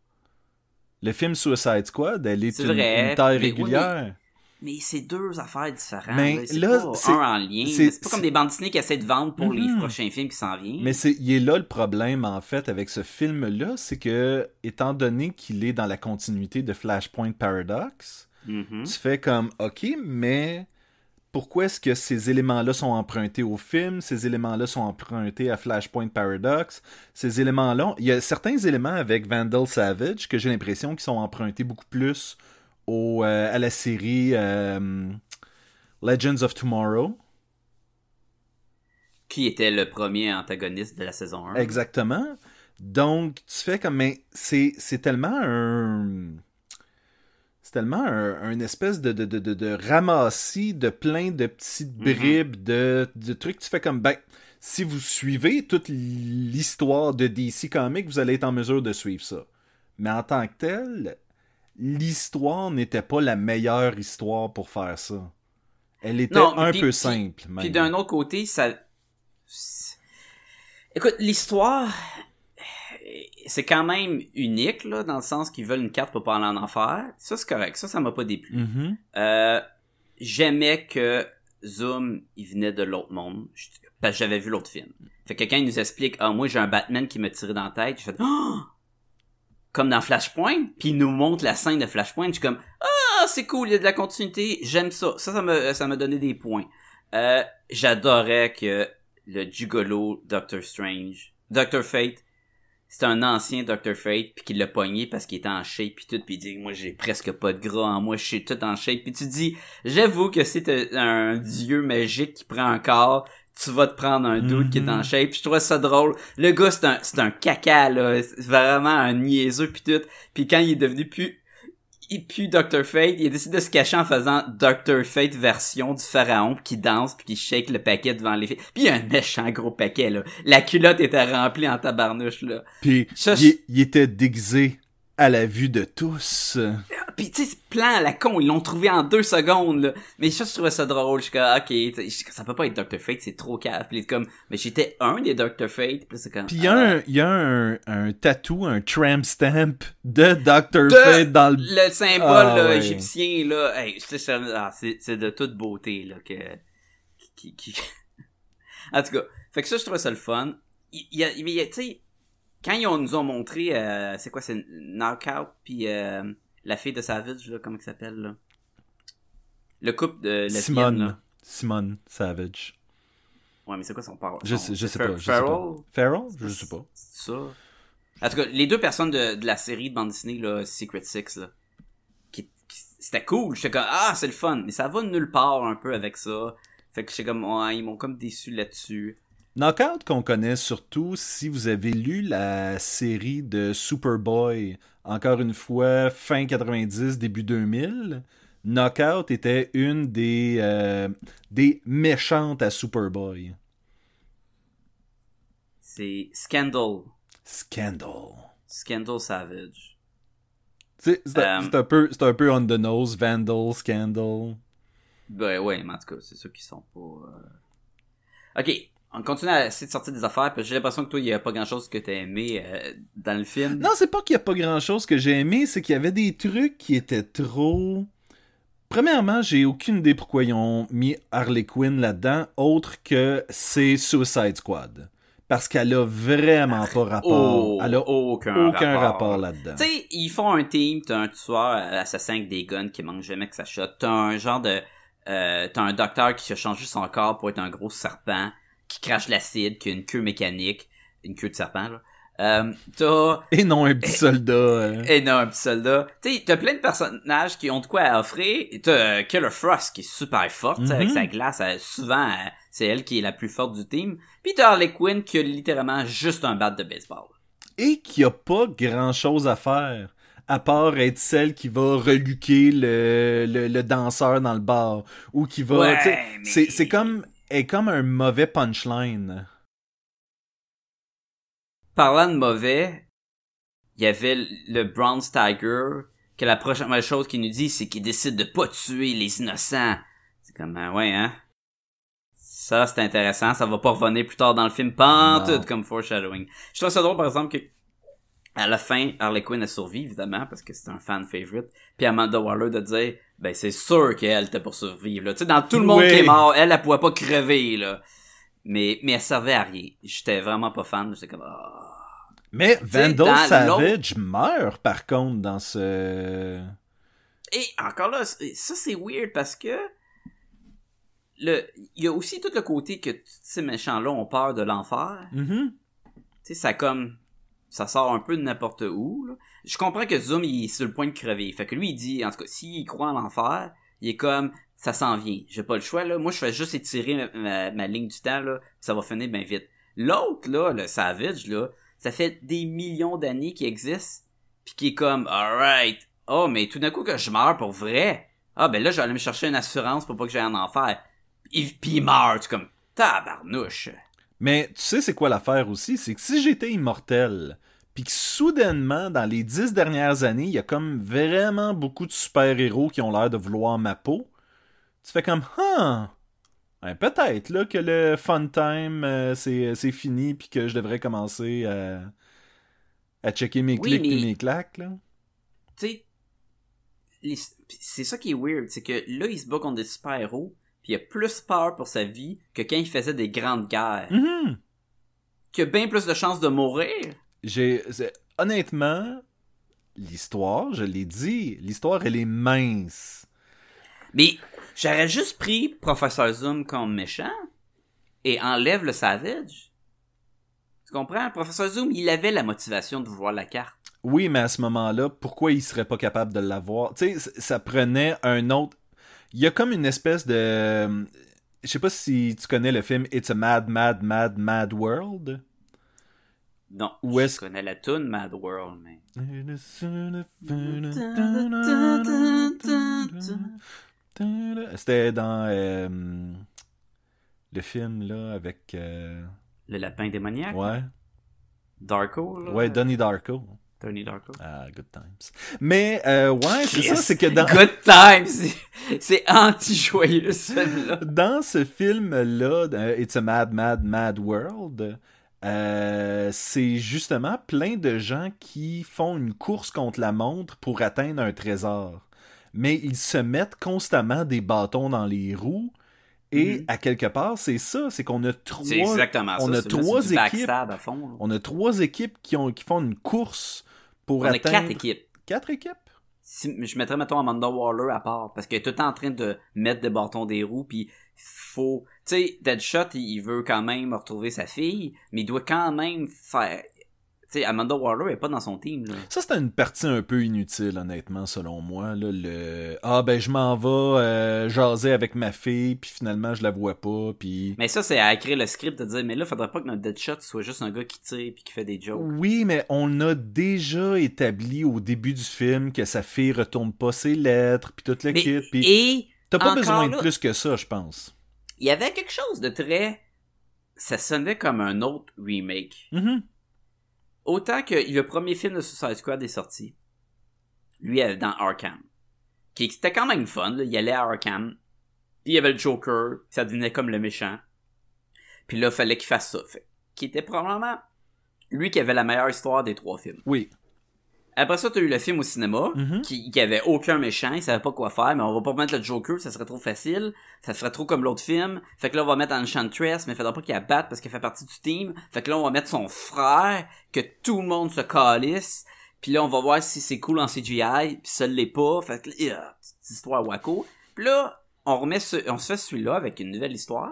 Le film Suicide Squad, elle est, une, une taille mais oui, régulière. Mais c'est deux affaires différentes. Mais là. C'est là, un en lien. c'est- pas comme des bandes dessinées qui essaient de vendre pour les Mhm. prochains films qui s'en viennent. Mais c'est, il est là le problème, en fait, avec ce film-là, c'est que, étant donné qu'il est dans la continuité de Flashpoint Paradox, Mhm. tu fais comme, ok, mais pourquoi est-ce que ces éléments-là sont empruntés au film, ces éléments-là sont empruntés à Flashpoint Paradox, ces éléments-là, il y a certains éléments avec Vandal Savage que j'ai l'impression qu'ils sont empruntés beaucoup plus au, euh, à la série euh, Legends of Tomorrow. Qui était le premier antagoniste de la saison 1. Exactement. Donc, tu fais comme, mais c'est, c'est tellement un. C'est tellement un, un espèce de, de, de, de, de ramassis de plein de petites Mhm. bribes, de, de trucs. Tu fais comme, ben, si vous suivez toute l'histoire de DC Comics, vous allez être en mesure de suivre ça. Mais en tant que tel, l'histoire n'était pas la meilleure histoire pour faire ça. Elle était Non, un peu simple. Puis d'un autre côté, ça... Écoute, l'histoire... C'est quand même unique, là, dans le sens qu'ils veulent une carte pour pas aller en enfer. Ça, c'est correct. Ça, ça m'a pas déplu. Mhm. Euh, J'aimais que Zoom, il venait de l'autre monde. Parce que j'avais vu l'autre film. Fait que quand il nous explique, ah, moi, j'ai un Batman qui me tirait dans la tête, j'ai fait, oh! Comme dans Flashpoint, puis il nous montre la scène de Flashpoint, je suis comme, ah, c'est cool, il y a de la continuité, j'aime ça. Ça, ça m'a, ça m'a donné des points. Euh, j'adorais que le gigolo Doctor Strange, Doctor Fate, c'est un ancien Dr. Fate puis qu'il l'a pogné parce qu'il était en shape puis tout puis il dit moi j'ai presque pas de gras en moi je suis tout en shape puis tu dis j'avoue que c'est un dieu magique qui prend un corps tu vas te prendre un doute qui est en Mhm. shape Puis je trouvais ça drôle le gars c'est un c'est un caca là vraiment un niaiseux puis tout puis quand il est devenu plus et puis Dr. Fate, il a décidé de se cacher en faisant Dr. Fate version du pharaon qui danse puis qui shake le paquet devant les filles. Puis il y a un méchant gros paquet là. La culotte était remplie en tabarnouche là. Puis Ça, il, il était déguisé à la vue de tous. Puis tu sais, ce plan à la con, ils l'ont trouvé en deux secondes, là. Mais ça, je trouvais ça drôle. Je suis comme, ok, je ça peut pas être Dr. Fate, c'est trop cave. Puis comme, mais j'étais un des Dr. Fate. Puis là, c'est comme, Puis il y a, ah. un, y a un, un tatou, un tramp stamp de Dr. De- Fate dans le... le symbole Ah, là, ouais. égyptien, là, hey, c'est, ah, de toute beauté, là, que, qui, qui, *laughs* en tout cas, fait que ça, je trouvais ça le fun. Il il y a, mais il y a, tu sais, quand ils ont, nous ont montré, euh, c'est quoi, c'est Knockout, puis euh, la fille de Savage, là, comment il s'appelle, là? Le couple de lesbiennes, Simone. là. Simone Savage. Ouais, mais c'est quoi son parole? Je sais, je sais pas. Je sais pas. Farrell? Farrell? Je sais pas. Ça. En tout cas, les deux personnes de, de la série de bande dessinée, là, Secret Six, là, qui, qui- c'était cool. J'étais comme, ah, c'est le fun. Mais ça va nulle part un peu avec ça. Fait que j'étais comme, ouais, ils m'ont comme déçu là-dessus. Knockout qu'on connaît surtout si vous avez lu la série de Superboy, encore une fois, fin 90, début 2000. Knockout était une des, euh, des méchantes à Superboy. C'est Scandal. Scandal. Scandal Savage. C'est c'est un, Euh, c'est un peu, un peu on the nose, Vandal, Scandal. Ben ouais, mais en tout cas, c'est ceux qui sont pas... euh, Ok, on continue à essayer de sortir des affaires, parce que j'ai l'impression que toi, il y a pas grand-chose que t'as aimé euh, dans le film. Non, c'est pas qu'il y a pas grand chose que j'ai aimé, c'est qu'il y avait des trucs qui étaient trop. Premièrement, j'ai aucune idée pourquoi ils ont mis Harley Quinn là-dedans, autre que c'est Suicide Squad. Parce qu'elle a vraiment pas rapport. Oh, elle a aucun, aucun rapport, rapport là-dedans. Tu sais, ils font un team, t'as un tueur euh, assassin avec des guns qui manque jamais que ça shot. T'as un genre de... Euh, t'as un docteur qui a changé son corps pour être un gros serpent, qui crache l'acide, qui a une queue mécanique, une queue de serpent, là. Euh, t'as... Et non un petit soldat. euh. Et non, un petit soldat. Tu sais, t'as plein de personnages qui ont de quoi à offrir. T'as euh, Killer Frost qui est super forte, avec Mhm. sa glace. elle- souvent, euh, c'est elle qui est la plus forte du team. Puis t'as Harley Quinn qui a littéralement juste un bat de baseball. Et qu'il y a pas grand chose à faire. À part être celle qui va reluquer le, le, le danseur dans le bar. Ou qui va. Ouais, mais- c'est comme. Est comme un mauvais punchline. Parlant de mauvais, il y avait le- Bronze Tiger, que la prochaine chose qu'il nous dit, c'est qu'il décide de pas tuer les innocents. C'est comme, ben ouais, hein? Ça, c'est intéressant. Ça va pas revenir plus tard dans le film. Tout comme foreshadowing. Je trouve ça drôle, par exemple, que à la fin, Harley Quinn a survécu, évidemment, parce que c'est un fan favorite. Puis Amanda Waller de dire, ben c'est sûr qu'elle était pour survivre. Là. Tu sais, dans tout le monde Oui. qui est mort, elle, elle pouvait pas crever, là. Mais, mais elle servait à rien. J'étais vraiment pas fan. J'étais comme, ah. Mais Vandal Savage meurt par contre dans ce. Et encore là, ça c'est weird parce que le, il y a aussi tout le côté que ces méchants-là ont peur de l'enfer. Mhm. Tu sais, ça comme, ça sort un peu de n'importe où. là. Je comprends que Zoom il est sur le point de crever. Fait que lui il dit, en tout cas, s'il croit en l'enfer, il est comme, ça s'en vient. J'ai pas le choix là. Moi je fais juste étirer ma, ligne du temps là, ça va finir bien vite. L'autre là, le Savage là, ça fait des millions d'années qu'il existe, puis qui est comme, alright, oh mais tout d'un coup que je meurs pour vrai, ah ben là je vais aller me chercher une assurance pour pas que j'aille en enfer. Puis il meurt, tu comme, tabarnouche. Mais tu sais, c'est quoi l'affaire aussi? C'est que si j'étais immortel, puis que soudainement, dans les dix dernières années, il y a comme vraiment beaucoup de super-héros qui ont l'air de vouloir ma peau, tu fais comme, ah, ben, peut-être là que le fun time, euh, c'est c'est fini, puis que je devrais commencer à, à checker mes Oui, clics mais- puis mes claques, là. tu sais, les- c'est ça qui est weird, c'est que là, il se bat contre des super-héros, puis il a plus peur pour sa vie que quand il faisait des grandes guerres. Mhm. Qui a bien plus de chances de mourir. J'ai honnêtement l'histoire, je l'ai dit, l'histoire elle est mince. Mais j'aurais juste pris Professeur Zoom comme méchant et enlève le Savage. Tu comprends? Professeur Zoom, il avait la motivation de vouloir la carte. Oui, mais à ce moment-là, pourquoi il serait pas capable de l'avoir? Tu sais, ça prenait un autre il y a comme une espèce de je sais pas si tu connais le film It's a Mad Mad Mad Mad World. Non, Où je connais la tune Mad World, mais... C'était dans euh, le film là avec euh, Le lapin démoniaque? ouais, Darko, là? ouais Donnie Darko. Donnie Darko. Ah, good times. Mais euh, ouais, c'est ça, c'est que dans Good time! *laughs* C'est- anti-joyeux, celui-là. dans ce film-là, euh, It's a Mad, Mad, Mad World, euh, c'est justement plein de gens qui font une course contre la montre pour atteindre un trésor. Mais ils se mettent constamment des bâtons dans les roues. Et Mhm. à quelque part, c'est ça, c'est qu'on a trois, C'est exactement ça. on a trois équipes. à fond. on a trois équipes qui, ont, qui font une course pour On a atteindre. quatre équipes. Quatre équipes? Si, je mettrais, mettons, Amanda Waller à part, parce qu'elle est tout le temps en train de mettre des bâtons des roues, puis faut... Tu sais, Deadshot, il veut quand même retrouver sa fille, mais il doit quand même faire sais, Amanda Waller est pas dans son team, là. Ça, c'était une partie un peu inutile, honnêtement, selon moi. Là, le Ah, ben, je m'en vais euh, jaser avec ma fille, puis finalement, je la vois pas, puis... Mais ça, c'est à écrire le script de dire, mais là, faudrait pas que notre Deadshot soit juste un gars qui tire puis qui fait des jokes. Oui, mais on a déjà établi au début du film que sa fille retourne pas ses lettres, puis toute l'équipe, puis et t'as pas besoin de plus que ça, je pense. il y avait quelque chose de très... Ça sonnait comme un autre remake. Mhm. Autant que le premier film de Suicide Squad est sorti, lui dans Arkham, qui c'était quand même fun, là. il allait à Arkham, puis il y avait le Joker, ça devenait comme le méchant, puis là fallait qu'il fasse ça, fait, qui était probablement lui qui avait la meilleure histoire des trois films. Oui. Après ça, t'as eu le film au cinéma, Mhm. qui, qui avait aucun méchant, il savait pas quoi faire, mais on va pas mettre le Joker, ça serait trop facile, ça ferait trop comme l'autre film, fait que là on va mettre Enchantress, mais faudra pas qu'il batte parce qu'elle fait partie du team, fait que là on va mettre son frère, que tout le monde se calisse, puis là on va voir si c'est cool en CGI, puis ça l'est pas, fait que là, ah, petite histoire wacko, puis là on remet ce- on se fait celui-là avec une nouvelle histoire,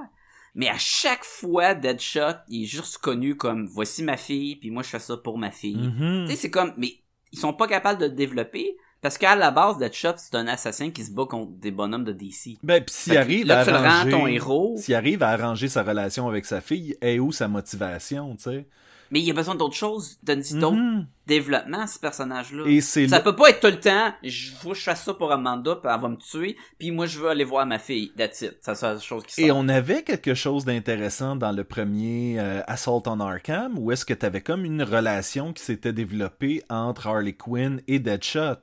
mais à chaque fois Deadshot, il est juste connu comme voici ma fille, puis moi je fais ça pour ma fille. Mhm. Tu sais, c'est comme, mais ils sont pas capables de le développer parce qu'à la base, Deadshot, c'est un assassin qui se bat contre des bonhommes de DC. Ben, pis s'il arrive là, à tu le rends arranger... ton héros. S'il arrive à arranger sa relation avec sa fille, est où sa motivation, tu sais? Mais il y a besoin d'autres choses, de d'autres Mhm. développements, ce personnage-là. Ça là- peut pas être tout le temps, je faut que je fasse ça pour Amanda, puis elle va me tuer, puis moi je veux aller voir ma fille. That's it. Ça, c'est la chose qui Et on avait quelque chose d'intéressant dans le premier euh, Assault on Arkham, où est-ce que tu avais comme une relation qui s'était développée entre Harley Quinn et Deadshot.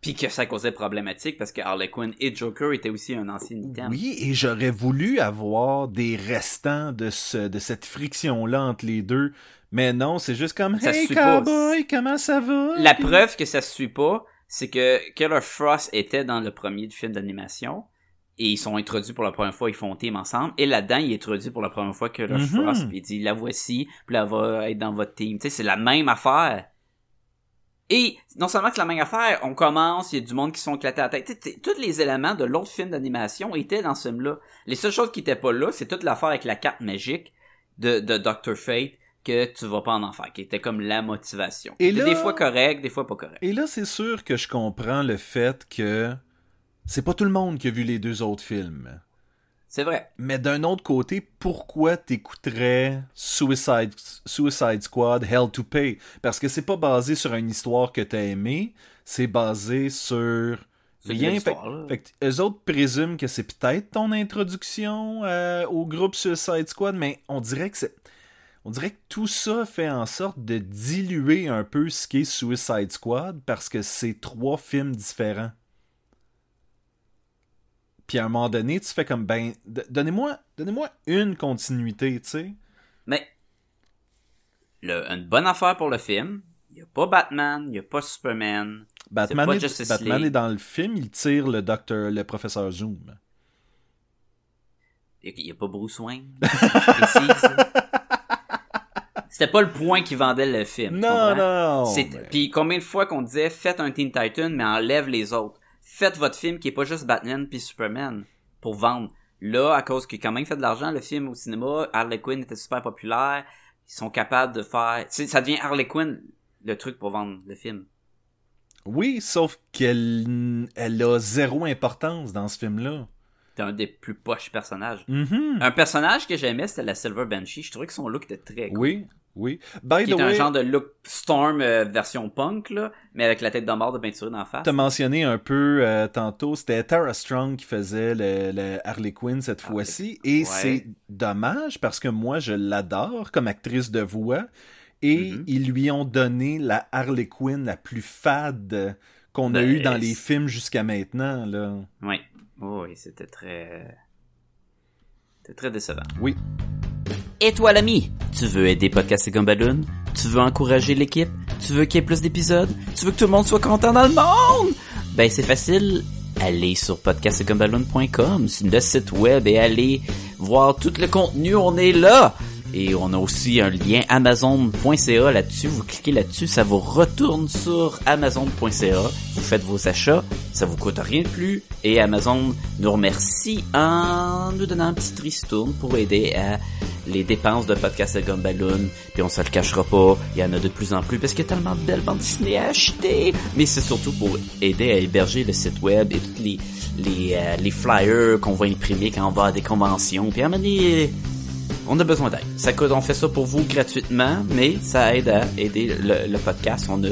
Puis que ça causait problématique parce que Harley Quinn et Joker étaient aussi un ancien item. Oui, et j'aurais voulu avoir des restants de, ce, de cette friction-là entre les deux. Mais non, c'est juste comme Ça Hey cowboy, comment ça va? La Puis- preuve que ça se suit pas, c'est que Killer Frost était dans le premier film d'animation. Et ils sont introduits pour la première fois, ils font team ensemble. Et là-dedans, il est introduit pour la première fois Killer Mhm. Frost. Puis il dit, la voici, puis elle va être dans votre team. Tu sais, c'est la même affaire. Et non seulement que c'est la même affaire, on commence, il y a du monde qui sont éclatés à la tête. Tu sais, t- tous les éléments de l'autre film d'animation étaient dans ce film-là. Les seules choses qui étaient pas là, c'est toute l'affaire avec la carte magique de, de Dr. Fate que tu vas pas en enfer, qui était comme la motivation. Et là- Des fois correct, des fois pas correct. Et là, c'est sûr que je comprends le fait que c'est pas tout le monde qui a vu les deux autres films. C'est vrai. Mais d'un autre côté, pourquoi t'écouterais Suicide, Suicide Squad Hell to Pay? Parce que c'est pas basé sur une histoire que t'as aimée, c'est basé sur rien. Fait, fait eux autres présument que c'est peut-être ton introduction euh, au groupe Suicide Squad, mais on dirait que c'est. On dirait que tout ça fait en sorte de diluer un peu ce qu'est Suicide Squad parce que c'est trois films différents. Puis à un moment donné, tu fais comme ben donnez-moi donnez-moi une continuité, tu sais. Mais le, une bonne affaire pour le film, il y a pas Batman, il y a pas Superman. Batman, pas est, Justice Batman League. est dans le film, il tire le docteur le professeur Zoom. Il y a- a pas Bruce Wayne. *laughs* C'était pas le point qui vendait le film. Non, non. Mais- Puis combien de fois qu'on disait faites un Teen Titan mais enlève les autres. Faites votre film qui est pas juste Batman puis Superman pour vendre. Là, à cause qu'il quand même fait de l'argent, le film au cinéma, Harley Quinn était super populaire. Ils sont capables de faire. Ça devient Harley Quinn le truc pour vendre le film. Oui, sauf qu'elle elle a zéro importance dans ce film-là. C'était un des plus poches personnages. Mhm. Un personnage que j'aimais, c'était la Silver Banshee. Je trouvais que son look était très cool. Oui, oui. By Qui the est un genre de look Storm euh, version punk, là, mais avec la tête de mort de peinture d'en face. t'as mentionné un peu euh, tantôt, c'était Tara Strong qui faisait le, le Harley Quinn cette fois-ci. Et ouais. c'est dommage parce que moi, je l'adore comme actrice de voix. Et Mhm. ils lui ont donné la Harley Quinn la plus fade qu'on a Ben, eue dans les c'est- films jusqu'à maintenant. Là. Oui. Oh, oui, c'était très... C'était très décevant. Oui. Et toi, l'ami, tu veux aider Podcast et Gumballoon? Tu veux encourager l'équipe? Tu veux qu'il y ait plus d'épisodes? Tu veux que tout le monde soit content dans le monde? Ben, c'est facile. Allez sur podcastgumballoon.com, c'est le site web et allez voir tout le contenu, on est là! Et on a aussi un lien amazon.ca là-dessus. Vous cliquez là-dessus, ça vous retourne sur amazon.ca. Vous faites vos achats, ça vous coûte rien de plus. Et Amazon nous remercie en nous donnant un petit tristourne pour aider à les dépenses de podcast de Gumballoon, puis on se le cachera pas, il y en a de plus en plus parce qu'il y a tellement de belles bandes dessinées à acheter, mais c'est surtout pour aider à héberger le site web et tous les les, euh, les flyers qu'on va imprimer quand on va à des conventions, puis donné, on a besoin d'aide. Ça on fait ça pour vous gratuitement, mais ça aide à aider le, le podcast. On a,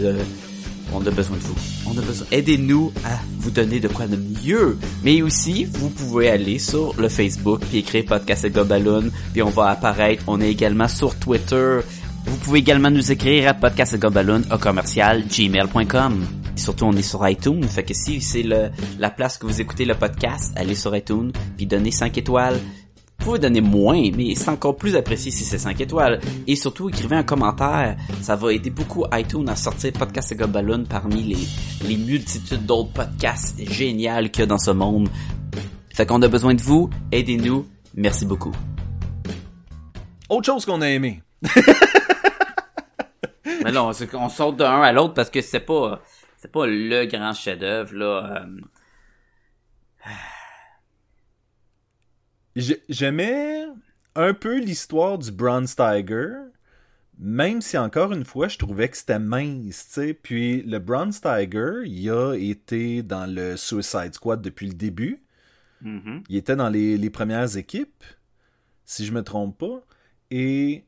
on a besoin de vous. On a besoin. Aidez-nous à vous donner de quoi de mieux. Mais aussi, vous pouvez aller sur le Facebook puis écrire Podcast et Gobaloon, puis on va apparaître. On est également sur Twitter. Vous pouvez également nous écrire à podcastgobaloon au commercial gmail.com. Surtout, on est sur iTunes. Fait que si c'est la place que vous écoutez le podcast, allez sur iTunes puis donnez 5 étoiles. Vous pouvez donner moins, mais c'est encore plus apprécié si c'est 5 étoiles. Et surtout, écrivez un commentaire. Ça va aider beaucoup iTunes à sortir Podcast et parmi les, les multitudes d'autres podcasts géniaux qu'il y a dans ce monde. Fait qu'on a besoin de vous. Aidez-nous. Merci beaucoup. Autre chose qu'on a aimé. *laughs* Mais là, on, saute d'un à l'autre parce que c'est pas, c'est pas le grand chef-d'œuvre, là. euh, J'aimais un peu l'histoire du Bronze Tiger, même si encore une fois, je trouvais que c'était mince, tu sais. Puis le Bronze Tiger, il a été dans le Suicide Squad depuis le début. mhm. Il était dans les, les premières équipes, si je me trompe pas. Et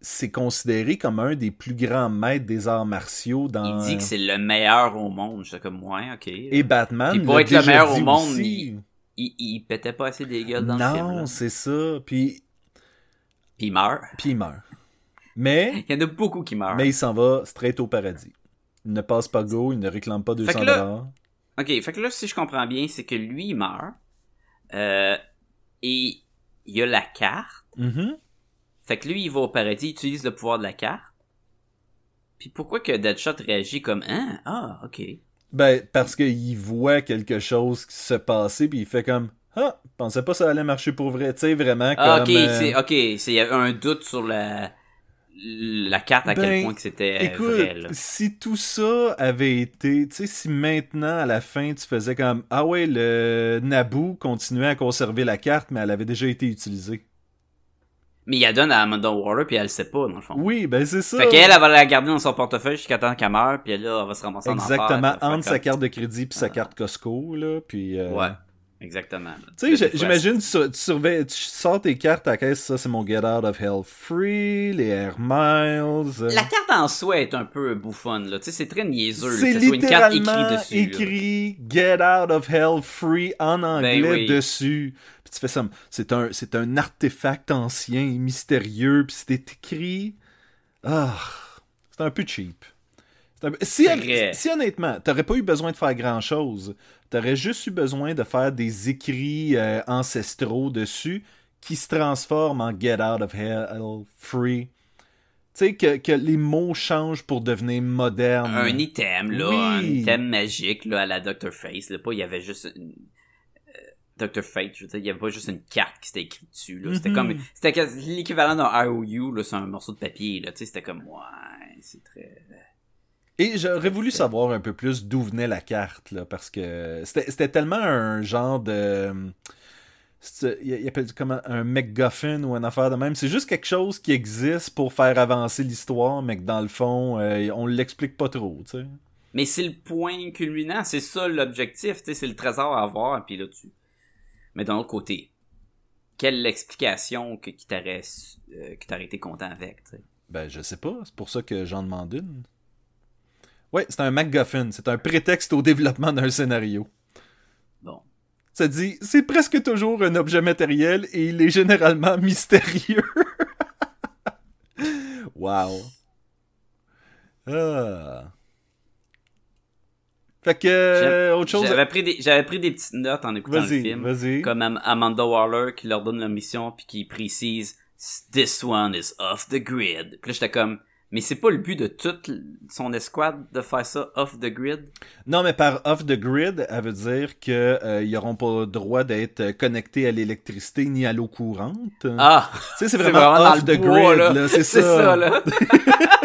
c'est considéré comme un des plus grands maîtres des arts martiaux dans... Il dit que c'est le meilleur au monde. J'étais comme, ouais, ok. Et Batman pour l'a être le meilleur au monde, aussi. il, il pétait pas assez des gueules dans le film. Non, c'est ça. Puis, Puis il meurt. puis il meurt. Mais... *laughs* Il y en a beaucoup qui meurent. Mais il s'en va straight au paradis. Il ne passe pas go, il ne réclame pas 200 que là- dollars. Ok, fait que là, si je comprends bien, c'est que lui, il meurt. Euh, et il y a la carte. Mhm. Fait que lui, il va au paradis, il utilise le pouvoir de la carte. Puis pourquoi que Deadshot réagit comme Hein? Ah, ok. Ben, parce qu'il voit quelque chose qui se passer, puis il fait comme Ah, je pensais pas que ça allait marcher pour vrai. Tu sais, vraiment Ah, comme. ok, euh, c'est ok, c'est il y avait un doute sur la la carte à quel Ben, point que c'était euh, Écoute, vrai là. si tout ça avait été, tu sais, si maintenant à la fin tu faisais comme ah ouais le Naboo continuait à conserver la carte, mais elle avait déjà été utilisée. Mais il la donne à Amanda Waller puis elle le sait pas dans le fond. Oui, ben c'est ça. Fait qu'elle, elle va la garder dans son portefeuille jusqu'à temps qu'elle meurt, puis là, elle va se ramasser en Exactement. Fait entre sa carte de crédit puis sa carte Costco là, puis. euh, Ouais, exactement. Tu sais, j'imagine, tu, tu surveilles, tu sors tes cartes à la caisse, ça c'est mon Get Out of Hell Free, les Air Miles. euh, La carte en soi est un peu bouffonne, là. Tu sais, c'est très niaiseux, C'est soit une carte littéralement écrite dessus. là. écrit Get Out of Hell Free en anglais Ben oui. dessus. Puis tu fais ça, c'est un, c'est un artefact ancien et mystérieux, puis c'est écrit. Ah, c'est un peu cheap. Un Si, honnêtement, t'aurais pas eu besoin de faire grand chose, t'aurais juste eu besoin de faire des écrits euh, ancestraux dessus qui se transforment en Get Out of Hell Free. Tu sais, que, que les mots changent pour devenir modernes. Un item, là, Oui. un item magique, là, à la Dr. Face, là. Pas, il y avait juste une... euh, Dr. Fate, je veux dire, il y avait pas juste une carte qui s'était écrite dessus, là. C'était Mhm. comme, c'était quasi l'équivalent d'un IOU, là, sur un morceau de papier, là. Tu sais, c'était comme, ouais, c'est très... Et j'aurais voulu savoir un peu plus d'où venait la carte, là, parce que c'était c'était tellement un genre de... Il il appelle comment un MacGuffin ou une affaire de même. C'est juste quelque chose qui existe pour faire avancer l'histoire, mais que dans le fond, euh, on l'explique pas trop, tu sais. Mais c'est le point culminant, c'est ça l'objectif, tu sais, c'est le trésor à avoir, puis là tu. Mais d'un autre côté, quelle explication que, qui t'aurait euh, été content avec, tu sais? Ben, je sais pas. C'est pour ça que j'en demande une. Ouais, c'est un MacGuffin. C'est un prétexte au développement d'un scénario. Bon. Ça dit, c'est presque toujours un objet matériel et il est généralement mystérieux. *laughs* wow. Ah. Fait que, euh, autre chose? J'avais pris des j'avais pris des petites notes en écoutant le film, vas-y. comme Am- Amanda Waller qui leur donne la mission puis qui précise this one is off the grid. Puis là j'étais comme mais c'est pas le but de toute son escouade de faire ça off the grid? Non, mais par off the grid, elle veut dire que euh, ils auront pas le droit d'être connectés à l'électricité ni à l'eau courante. Ah, Tu sais, c'est vraiment, off the bois, grid, là. là, c'est *laughs* C'est ça. ça, là. *laughs*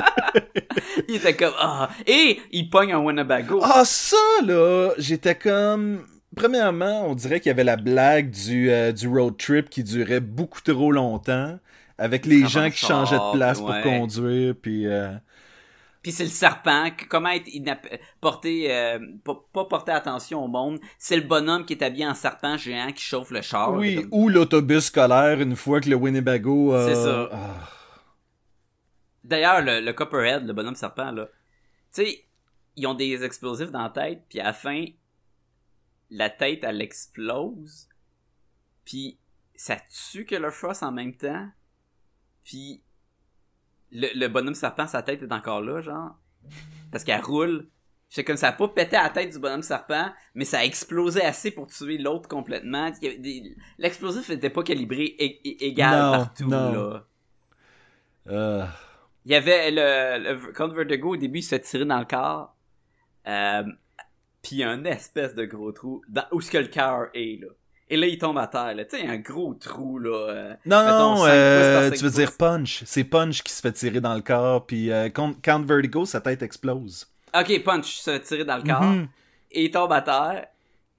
il était comme, ah. Et il pogne un Winnebago. Ah, ça, là, j'étais comme... premièrement, on dirait qu'il y avait la blague du, euh, du road trip qui durait beaucoup trop longtemps, avec les gens qui char, changeaient de place pour conduire, puis... euh, Puis c'est le serpent, comment être porté, euh, pas, porter attention au monde. C'est le bonhomme qui est habillé en serpent géant qui chauffe le char. oui, Comme- ou l'autobus scolaire une fois que le Winnebago. C'est ça. Ah. D'ailleurs, le, le Copperhead, le bonhomme serpent, là, tu sais, ils ont des explosifs dans la tête, puis à la fin, la tête, elle explose, puis ça tue que leur Frost en même temps, puis le, le bonhomme serpent, sa tête est encore là, genre, parce qu'elle roule. C'est comme ça a pas pété à la tête du bonhomme serpent, mais ça a explosé assez pour tuer l'autre complètement. L'explosif était pas calibré égal partout, non. là. Euh, Il y avait le, le contre Vertigo au début, il se fait tirer dans le corps. Euh, puis il y a un espèce de gros trou dans, où ce que le cœur est là. Et là il tombe à terre là. Tu sais, il y a un gros trou là. euh, Non, non, euh, tu veux dire. Punch. C'est Punch qui se fait tirer dans le corps, puis euh, Count Count Vertigo, sa tête explose. Ok, Punch se fait tirer dans le corps. Mhm. Et il tombe à terre.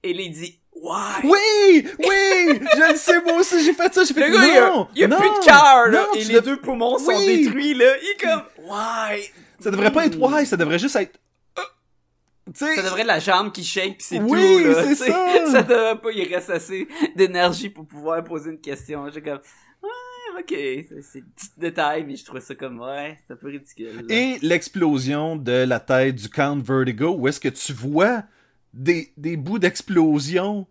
Et là il dit Why? Oui! Oui! Je le sais, moi aussi, j'ai fait ça, j'ai fait Le gars, il y a, non! il y a non, plus de cœur là. non, Et les le- deux poumons sont Oui. détruits là. Il est comme Why? Ça devrait pas être why, ça devrait juste être... euh, Tu sais... Ça devrait être la jambe qui shake pis c'est Oui, tout là. c'est ça. ça devrait pas, il reste assez d'énergie pour pouvoir poser une question. J'ai comme, ouais, ok, c'est- c'est un petit détail, mais je trouve ça comme, ouais, c'est un peu ridicule. là. Et l'explosion de la tête du Count Vertigo, où est-ce que tu vois des, des bouts d'explosion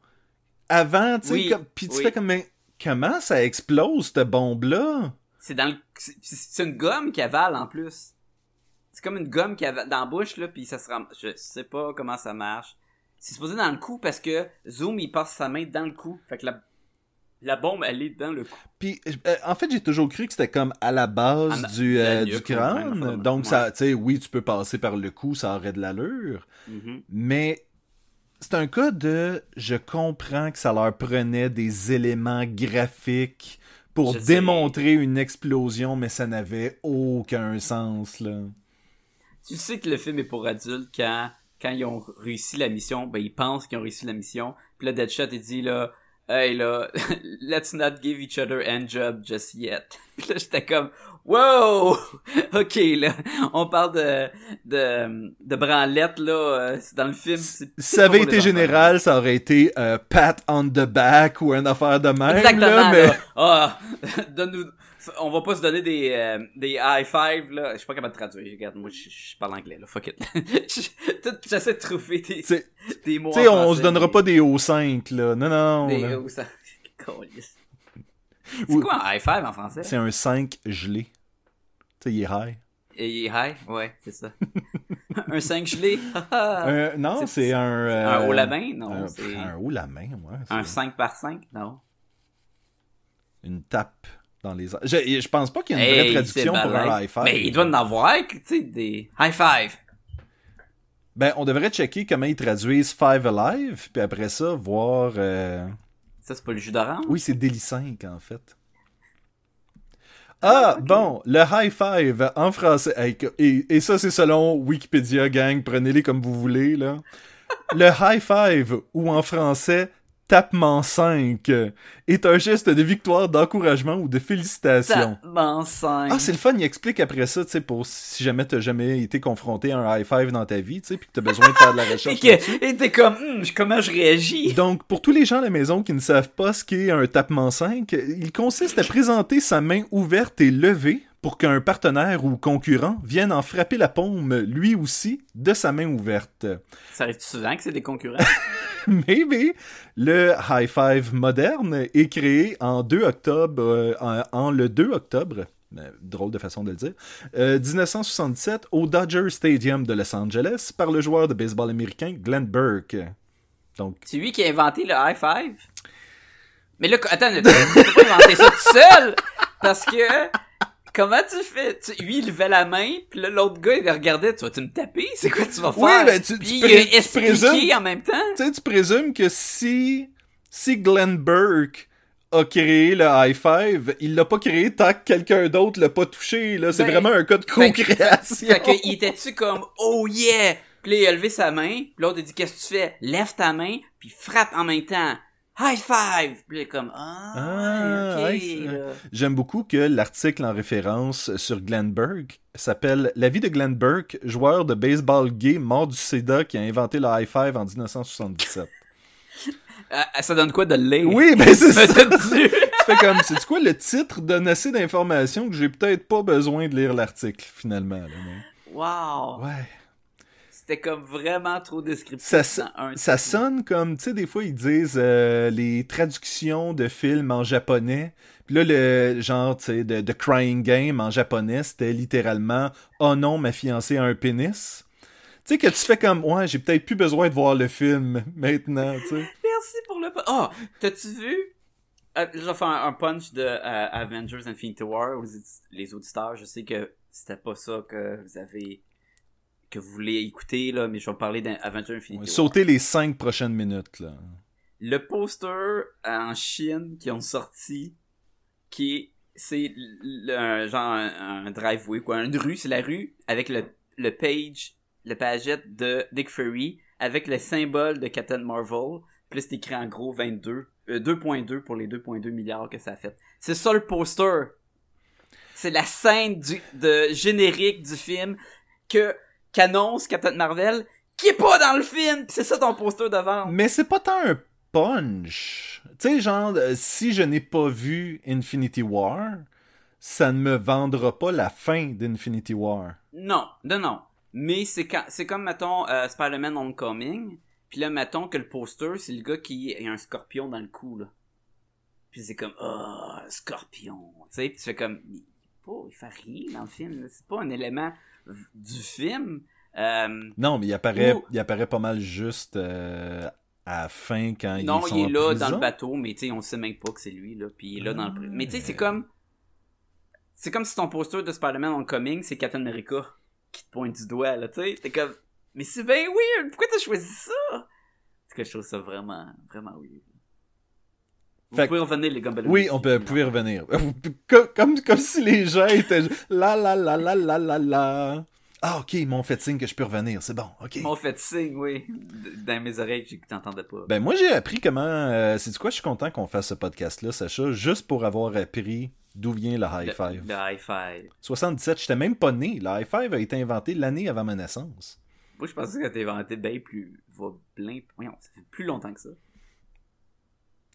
avant, tu sais, Oui, comme- puis tu oui. fais comme, mais comment ça explose, cette bombe-là? C'est dans le, c'est- une gomme qui avale en plus. C'est comme une gomme qui avale dans la bouche là, puis ça se rend, je sais pas comment ça marche. C'est supposé dans le cou parce que Zoom il passe sa main dans le cou, fait que la, la bombe elle est dans le cou. Puis, euh, en fait, j'ai toujours cru que c'était comme à la base du, euh, du crâne. Donc, ouais. ça, tu sais, oui, tu peux passer par le cou, ça aurait de l'allure. Mhm. Mais c'est un cas de je comprends que ça leur prenait des éléments graphiques pour Je sais. démontrer une explosion, mais ça n'avait aucun sens, là. Tu sais que le film est pour adultes quand, quand ils ont réussi la mission, ben ils pensent qu'ils ont réussi la mission. Puis là, Deadshot, il dit là, hey là, *laughs* let's not give each other hand job just yet. *laughs* Puis là, j'étais comme, wow, *laughs* ok là, on parle de de de branlette là, euh, c'est dans le film. ça avait été général, ça aurait été euh, pat on the back ou une affaire de même. Exactement. là, Là, mais... Ah, donne-nous. On va pas se donner des, euh, des high five là. Je suis pas capable de traduire. Regarde, moi je, parle anglais là. Fuck it. *laughs* J'essaie de trouver des, T'sais- des mots. Tu sais, on se donnera pas des hauts 5, là. Non, non, Des ça. Câlisse. *laughs* C'est Oui. quoi un high five en français? C'est un 5 gelé. Tu sais, il est high. Et il est high? Ouais, c'est ça. *laughs* un 5 gelé? Euh, non, C'est- un... euh, un haut la main? Non, un, un haut la main, ouais. un c'est 5 par 5? Non. Une tape dans les... Je, je pense pas qu'il y a une Hey, vraie traduction pour un high five. Mais il doit en avoir, tu sais, des high five. Ben, on devrait checker comment ils traduisent Five Alive, puis après ça, voir... euh, Ça, c'est pas le jus d'orange? Oui, c'est Daily 5, en fait. Ah, bon, le high five en français. Et, et ça, c'est selon Wikipédia, gang. Prenez-les comme vous voulez, là. Le high five, ou en français, tapement 5, est un geste de victoire, d'encouragement ou de félicitation. Tabarnak, cinq. Ah, c'est le fun, il explique après ça, tu sais, pour si jamais t'as jamais été confronté à un high five dans ta vie, tu sais, puis que t'as besoin de faire de la *laughs* recherche et t'es comme, Hum, comment je réagis? Donc, pour tous les gens à la maison qui ne savent pas ce qu'est un tapement 5, il consiste à présenter sa main ouverte et levée pour qu'un partenaire ou concurrent vienne en frapper la paume, lui aussi, de sa main ouverte. Ça arrive souvent que c'est des concurrents? *laughs* *laughs* Maybe. Le high five moderne est créé en 2 octobre, euh, en, le 2 octobre, drôle de façon de le dire, euh, 1977 au Dodger Stadium de Los Angeles par le joueur de baseball américain Glenn Burke. Donc, c'est lui qui a inventé le high five? Mais là, attends, *laughs* tu peux pas inventer ça tout seul! Parce que, comment tu fais? Tu- lui, il levait la main, puis là, l'autre gars, il le regardait, tu vas-tu me taper? C'est quoi tu vas faire? Oui, ben, tu- tu Puis pré- il tu a présumes- en même temps. tu sais, tu présumes que si, si Glenn Burke a créé le high five, il l'a pas créé tant que quelqu'un d'autre l'a pas touché, là. C'est Ben, vraiment un cas de Fait co-création. Fait que, il était-tu comme, oh yeah! Puis là, il a levé sa main, puis l'autre, il dit, qu'est-ce que tu fais? Lève ta main, puis frappe en même temps. High five! Puis là, comme, ah, Ah, ok, ouais. J'aime beaucoup que l'article en référence sur Glenn Burke s'appelle La vie de Glenn Burke, joueur de baseball gay mort du sida qui a inventé le high five en 1977. Ah, *laughs* ça donne quoi de lire? Oui, ben c'est *laughs* ça. Tu fais comme, c'est quoi le titre donne assez d'informations que j'ai peut-être pas besoin de lire l'article finalement. là, mais- Wow! Ouais. C'était comme vraiment trop descriptif Ça, un ça sonne comme, tu sais, des fois ils disent euh, les traductions de films en japonais. Puis là, le genre, tu sais, de, de Crying Game en japonais, c'était littéralement Oh non, ma fiancée a un pénis. Tu sais, que tu fais comme, ouais, j'ai peut-être plus besoin de voir le film *laughs* maintenant, tu sais. Merci pour le... Oh! T'as-tu vu? Euh, je vais faire un, un punch de euh, Avengers Infinity War aux les auditeurs. Je sais que c'était pas ça que vous avez... que vous voulez écouter, là, mais je vais parler d'Avengers Infinity. Sauter les cinq prochaines minutes, là. le poster en Chine qui ont sorti, qui est, c'est un, genre un, un driveway, quoi, une rue, c'est la rue avec le, le page, le pagette de Dick Fury avec le symbole de Captain Marvel, là c'est écrit en gros 22, euh, 2.2 pour les 2.2 milliards que ça a fait. C'est ça le poster. C'est la scène du, de générique du film que qu'annonce Captain Marvel qui est pas dans le film, c'est ça ton poster de vente. Mais c'est pas tant un punch. Tu sais, genre, euh, si je n'ai pas vu Infinity War, ça ne me vendra pas la fin d'Infinity War. Non, non, non. Mais c'est quand, c'est comme, mettons, euh, Spider-Man Homecoming. Puis là, mettons que le poster, c'est le gars qui a un scorpion dans le cou, là. Puis c'est comme, oh, scorpion. Tu sais, puis tu fais comme, il, pas, il fait rien dans le film. là. C'est pas un élément du film. Euh, Non, mais il apparaît, il apparaît pas mal juste euh, à la fin quand non, ils sont il est en là prison. dans le bateau, mais tu sais, on sait même pas que c'est lui, là. Puis il est là dans le. Mais tu sais, c'est Ouais. comme. C'est comme si ton poster de Spider-Man Homecoming, c'est Captain America qui te pointe du doigt, là, tu sais. T'es comme. Mais c'est bien weird! Pourquoi t'as choisi ça? Parce que je trouve ça vraiment, vraiment weird. Vous Fait pouvez revenir, les. Oui, on peut, pouvez revenir. *laughs* comme, comme, comme si les gens étaient la la la la la la la. Ah, ok, ils m'ont fait signe que je peux revenir. C'est bon, ok. Ils m'ont fait signe, oui. Dans mes oreilles, que t'entendais pas. Ben, moi, j'ai appris comment. Euh, c'est du quoi, je suis content qu'on fasse ce podcast-là, Sacha, juste pour avoir appris d'où vient le high Le- five. Le high five. 77, j'étais même pas né. Le high five a été inventé l'année avant ma naissance. Moi, je pensais que t'as inventé bien plus. Voyons, ça fait plus longtemps que ça.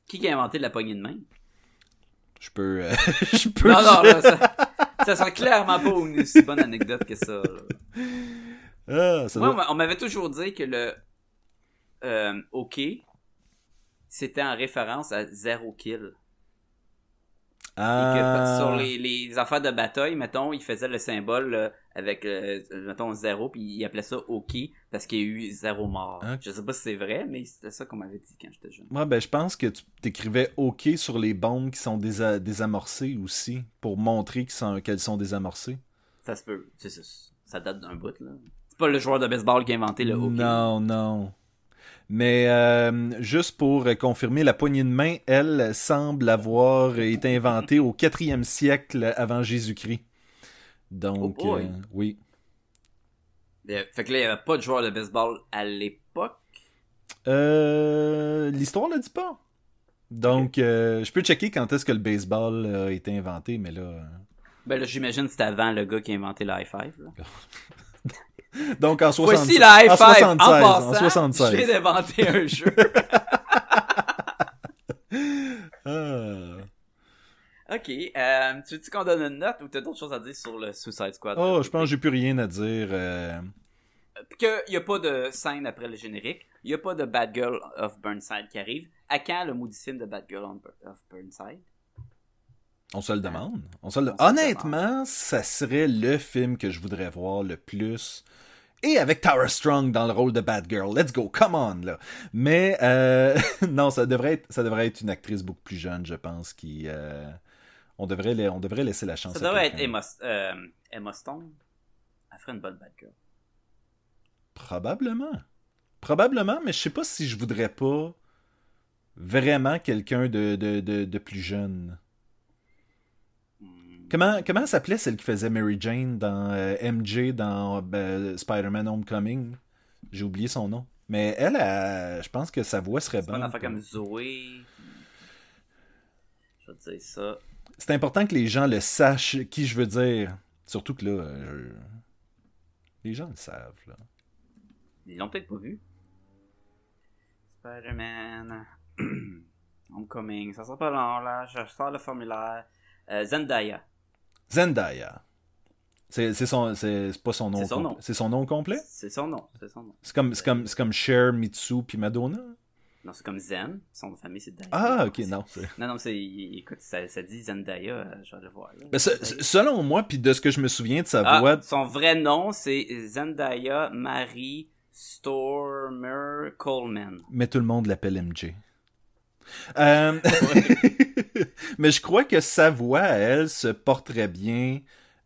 Qui qui a inventé la poignée de main? Je peux. euh, *laughs* je peux. Non, non, là, ça, ça sera clairement pas une aussi bonne anecdote que ça. Ah, ça Moi, doit- on m'avait toujours dit que le euh, OK, c'était en référence à zéro kill. Et que Ah. sur les, les affaires de bataille, mettons, il faisait le symbole euh, avec, euh, mettons, zéro, puis il appelait ça OK parce qu'il y a eu zéro mort. Ok. Je sais pas si c'est vrai, mais c'était ça qu'on m'avait dit quand j'étais jeune. Ouais, ben, je pense que tu t'écrivais OK sur les bombes qui sont désa- désamorcées aussi, pour montrer sont- qu'elles sont désamorcées. Ça se peut. Ça, ça date d'un bout, là. C'est pas le joueur de baseball qui a inventé le OK. Non, non. Mais euh, juste pour confirmer, la poignée de main, elle, semble avoir été inventée au 4e siècle avant Jésus-Christ. Donc, Oh euh, oui. Euh, Fait que là, il y avait pas de joueur de baseball à l'époque? Euh, L'histoire ne dit pas. Donc, euh, je peux checker quand est-ce que le baseball a été inventé, mais là... Ben là, j'imagine que c'était avant le gars qui a inventé le high five. Là. *laughs* Donc, en 76. Voici le high en five. 76, en passant, en 76. j'ai inventé un *laughs* jeu. Ah. ok. Euh, tu veux-tu qu'on donne une note ou t'as d'autres choses à dire sur le Suicide Squad? Oh, je pense que j'ai plus rien à dire. euh, Qu'il n'y a pas de scène après le générique. Il n'y a pas de Bad Girl of Burnside qui arrive. À quand le maudit film de Bad Girl of Burnside? On se le demande. On se le... On se le Honnêtement, ça serait le film que je voudrais voir le plus. Et avec Tara Strong dans le rôle de Bad Girl. Let's go, come on, là. Mais, euh, *laughs* non, ça devrait, être, ça devrait être une actrice beaucoup plus jeune, je pense, qui... euh, on, devrait, la- on devrait laisser la chance Ça devrait être. Emma, euh, Emma Stone. Elle ferait une bonne Bad Girl. Probablement. Probablement, mais je sais pas si je voudrais pas vraiment quelqu'un de, de, de, de plus jeune. Comment, comment s'appelait celle qui faisait Mary Jane dans euh, MJ dans euh, Spider-Man Homecoming? J'ai oublié son nom. Mais elle, elle, je pense que sa voix serait pas bonne. affaire comme Zoé. Je vais dire ça. C'est important que les gens le sachent qui je veux dire. Surtout que là, euh, les gens le savent. Là. Ils l'ont peut-être pas vu. Spider-Man. *clears throat* Homecoming. Ça sera pas long, là. Je sors le formulaire. Euh, Zendaya. Zendaya. C'est c'est son, c'est pas son nom. C'est son nom. C'est son nom complet? C'est son nom. C'est son nom. C'est comme, c'est comme, c'est comme Cher, Mitsu puis Madonna? Non, c'est comme Zen. Son famille, c'est Daya. Ah, ok, non. Non, non, c'est. Écoute, ça, ça dit Zendaya. euh, Je vais le voir. Ben, selon moi, puis de ce que je me souviens de sa Ah, voix, son vrai nom, c'est Zendaya Marie Stormer Coleman. mais tout le monde l'appelle MJ. Euh, *laughs* mais je crois que sa voix, elle, se porterait bien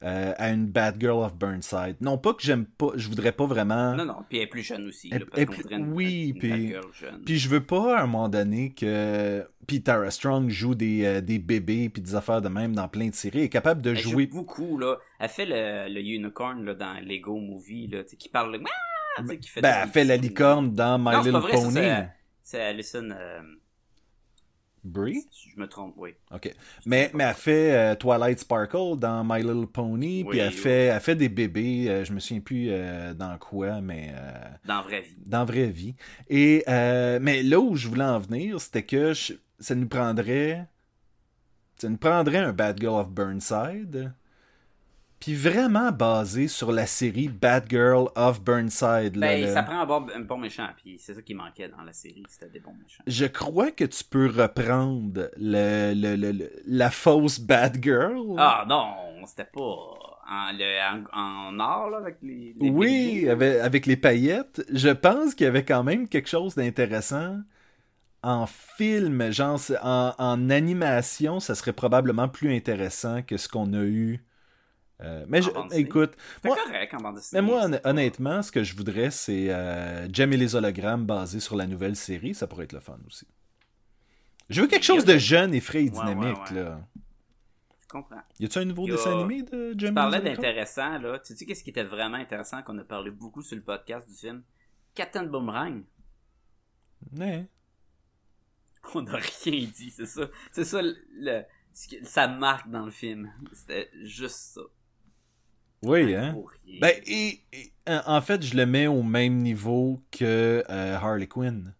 euh, à une Bad Girl of Burnside. Non pas que j'aime pas, je voudrais pas vraiment. Non, non, puis elle est plus jeune aussi. Elle- là, parce elle- une- oui, puis-. Puis je veux pas à un moment donné que puis Tara Strong joue des, euh, des bébés puis des affaires de même dans plein de séries. Elle est capable de Elle joue jouer. beaucoup, là. Elle fait le, le unicorn là, dans Lego Movie, là, tu sais, qui parle. Ah, qui fait Ben, elle fait la licorne dans My Non, Little pas vrai, Pony. c'est- C'est Alison. euh, Brie? je me trompe, oui. OK. Mais, mais elle fait euh, Twilight Sparkle dans My Little Pony, Oui, puis elle, oui. fait, elle fait des bébés, euh, je me souviens plus euh, dans quoi, mais Dans vraie vie. dans vraie vie. Et, mais là où je voulais en venir, c'était que je- ça nous prendrait... Ça nous prendrait un Bad Girl of Burnside, puis vraiment basé sur la série Bad Girl of Burnside. là, Ben, ça prend un bon, un bon méchant, puis c'est ça qui manquait dans la série, c'était des bons méchants. Je crois que tu peux reprendre le, le- le- la fausse Bad Girl. Ah non, c'était pas en, le, en, en or, là, avec les. les Oui, avec, avec les paillettes. Je pense qu'il y avait quand même quelque chose d'intéressant. En film, genre en, en animation, ça serait probablement plus intéressant que ce qu'on a eu. Euh, mais je- écoute, moi, correct en bande dessinée. mais moi honnêtement, ce que je voudrais, c'est euh, et les hologrammes basés sur la nouvelle série. Ça pourrait être le fun aussi. Je veux quelque chose de jeune et frais et dynamique. ouais, ouais. là. Je comprends. Y a-tu un nouveau dessin animé de Jem Tu parlais d'intéressant, là. Tu sais qu'est-ce qui était vraiment intéressant qu'on a parlé beaucoup sur le podcast du film? Captain Boomerang. Ouais. *laughs* On n'a rien dit, c'est ça. C'est ça, le, sa marque dans le film. C'était juste ça. Oui, hein? Ben, et, et, en fait, je le mets au même niveau que euh, Harley Quinn.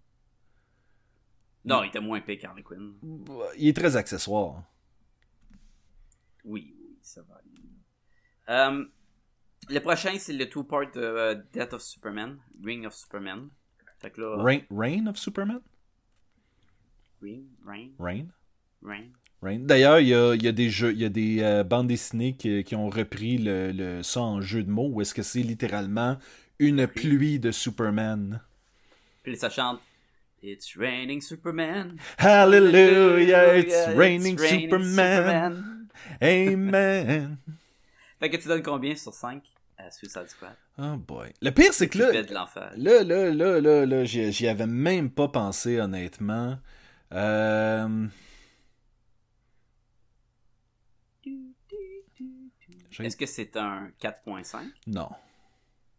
Non, il était moins pire qu'Harley Quinn. Il est très accessoire. Oui, oui, ça va. Euh, le prochain, c'est le two-part de euh, Death of Superman, Ring of Superman. Fait que là, Reign, Reign of Superman? Ring, Rain, Reign? Rain. D'ailleurs, il y a, y a des jeux, il y a des euh, bandes dessinées qui, qui ont repris le, le- ça en jeu de mots, où est-ce que c'est littéralement une pluie de Superman. Puis ça chante It's raining Superman. Hallelujah, it's Hallelujah, raining Superman. Amen. *laughs* Fait que tu donnes combien sur 5 à Suicide Squad? Oh boy. Le pire, c'est que là, Cupid de l'enfer. Là, là, là, là, là, j'y avais même pas pensé, honnêtement. Euh... Est-ce que c'est un 4.5? Non.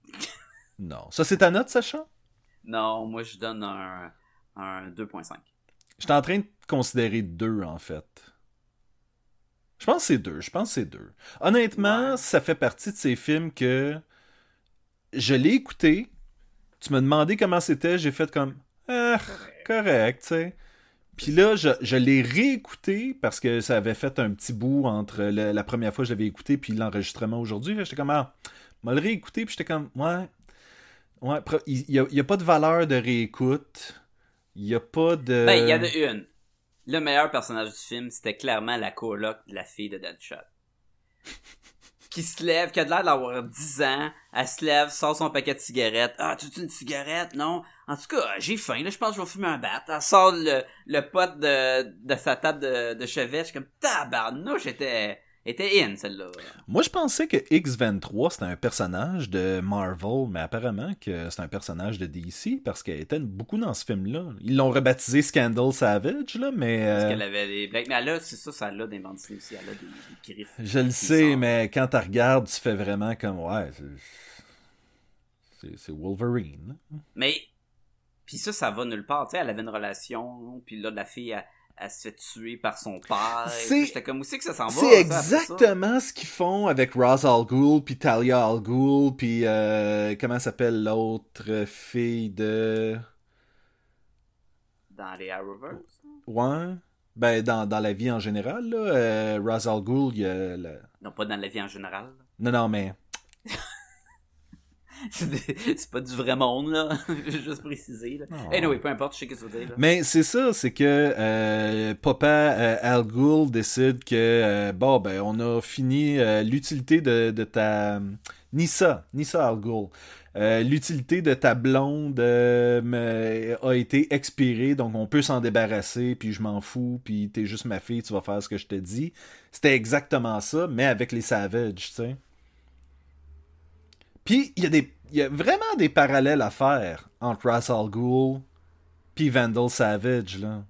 *laughs* non. Ça, c'est ta note, Sacha? Non, moi je donne un, un 2.5. J'étais en train de considérer deux, en fait. Je pense que c'est deux. Je pense que c'est deux. Honnêtement, Ouais. ça fait partie de ces films que je l'ai écouté. Tu m'as demandé comment c'était. J'ai fait comme ah, correct, tu sais. Puis là, je, je l'ai réécouté parce que ça avait fait un petit bout entre le- la première fois que je l'avais écouté puis l'enregistrement aujourd'hui. J'étais comme, ah, je vais le réécouter puis j'étais comme, ouais, ouais, il n'y a pas de valeur de réécoute. Il n'y a pas de. Ben, il y en a une. Le meilleur personnage du film, c'était clairement la coloc de la fille de Deadshot. *laughs* qui se lève, qui a de l'air d'avoir 10 ans, elle se lève, sort son paquet de cigarettes. Ah, tu veux une cigarette? Non. En tout cas, j'ai faim, là, je pense que je vais fumer un bat. Elle sort le, le pot de, de sa table de, de chevet. Je suis comme, tabarnouche, était, était in, celle-là. Moi, je pensais que X-23, c'était un personnage de Marvel, mais apparemment que c'est un personnage de DC parce qu'elle était beaucoup dans ce film-là. Ils l'ont rebaptisé Scandal Savage, là, mais. Parce euh, qu'elle avait des blagues. Mais elle a, c'est ça, ça a des bandes aussi. Elle a des, des griffes. Je le sais, mais quand tu regardes, tu fais vraiment comme. Ouais, c'est- c'est Wolverine. Mais Puis ça, ça va nulle part. Tu sais, elle avait une relation, puis là, la fille, elle, elle se fait tuer par son père. C'est- J'étais comme aussi que ça s'en va. C'est exactement ce qu'ils font avec Roz Al Ghul, puis Talia Al Ghul, puis euh, comment s'appelle l'autre fille de... Dans les Arrowverse? Ouais. Ben, dans, dans la vie en général, là, euh, Ra's al Ghul, il y a la- Non, pas dans la vie en général. Non, non, mais... *laughs* C'est pas du vrai monde, là. *laughs* Juste préciser, là. Non. Anyway, peu importe, je sais ce que tu veux dire, là. Mais c'est ça, c'est que euh, Papa euh, Al Ghul décide que, euh, bon, ben, on a fini l'utilité de, de ta... Nissa, Nissa Al Ghul. Euh, l'utilité de ta blonde euh, a été expirée, donc on peut s'en débarrasser, puis je m'en fous, puis t'es juste ma fille, tu vas faire ce que je te dis. C'était exactement ça, mais avec les Savages, tu sais. Puis il y a des il y a vraiment des parallèles à faire entre Ra's al Ghul puis Vandal Savage là.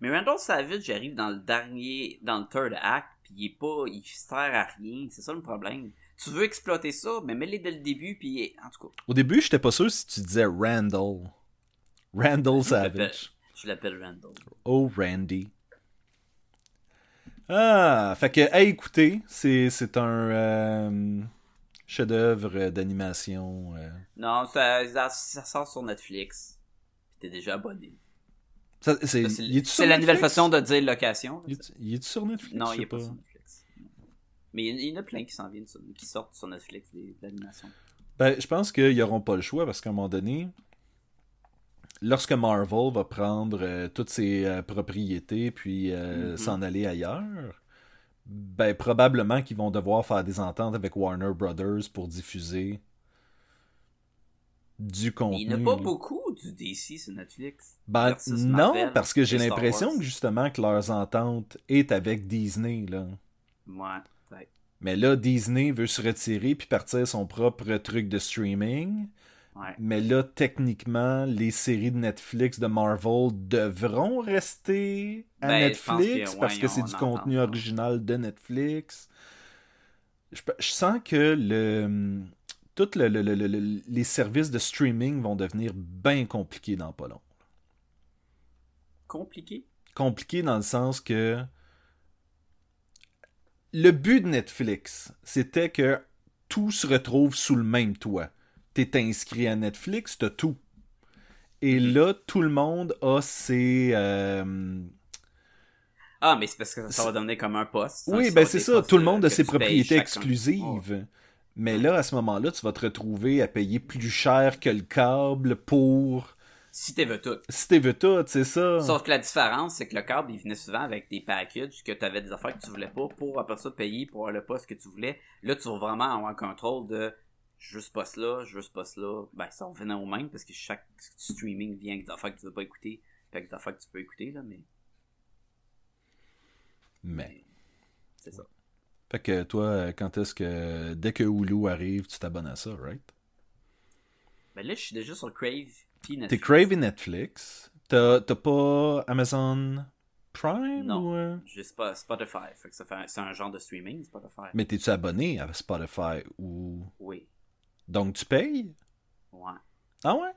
Mais Randall Savage arrive dans le dernier, dans le third act, puis il est pas, il sert à rien. C'est ça le problème. Tu veux exploiter ça, mais mets-les dès le début, puis en tout cas, Au début, j'étais pas sûr si tu disais Randall. Randall Savage. je l'appelle Randall. Oh Randy. Ah, fait que à écouter, c'est c'est un euh, chef-d'œuvre d'animation. euh. Non, ça, ça, ça sort sur Netflix. T'es déjà abonné. C'est la nouvelle façon de dire location. Il est- il est sur Netflix? Non, il est pas sur Netflix. Mais il y en- a plein qui s'en viennent, sur- qui sortent sur Netflix, l'animation. Ben, je pense qu'ils n'auront pas le choix parce qu'à un moment donné, lorsque Marvel va prendre euh, toutes ses euh, propriétés puis euh, Mhm. s'en aller ailleurs, ben probablement qu'ils vont devoir faire des ententes avec Warner Brothers pour diffuser du contenu. il n'y en a pas beaucoup du DC sur Netflix. Ben, non, Marvel parce que j'ai l'impression que justement que leurs ententes est avec Disney là. Ouais, peut-être. Mais là, Disney veut se retirer puis partir son propre truc de streaming. Ouais. Mais là, techniquement, les séries de Netflix de Marvel devront rester à Ben, Netflix que, ouais, parce que c'est du contenu original de Netflix. Je, sens que le tout le, le- le- le- le- les services de streaming vont devenir bien compliqués dans pas long. Compliqué? Compliqués dans le sens que le but de Netflix, c'était que tout se retrouve sous le même toit. T'es inscrit à Netflix, t'as tout. Et Mhm. là, tout le monde a ses... euh, Ah, mais c'est parce que ça va devenir comme un poste. Oui, ben c'est ça. Tout le monde a ses propriétés exclusives. Mais là, à ce moment-là, tu vas te retrouver à payer plus cher que le câble pour... Si tu veux tout. Si tu veux tout, c'est ça. Sauf que la différence, c'est que le câble, il venait souvent avec des packages que tu avais des affaires que tu voulais pas pour après ça payer pour avoir le poste que tu voulais. Là, tu vas vraiment avoir un contrôle de je veux ce poste-là, je veux ce poste-là. Ben, ça revenait au même parce que chaque streaming vient avec des affaires que tu veux pas écouter, puis avec des affaires que tu peux écouter, là, mais Mais... c'est ça. Fait que toi, quand est-ce que... Dès que Hulu arrive, tu t'abonnes à ça, right? Ben là, je suis déjà sur Crave puis T'es Netflix. Crave et Netflix. T'as pas Amazon Prime Non. ou... euh? J'ai Sp- Spotify. Fait que ça fait, c'est un genre de streaming, Spotify. Mais t'es-tu abonné à Spotify ou... Oui. Donc tu payes? Ouais. Ah ouais?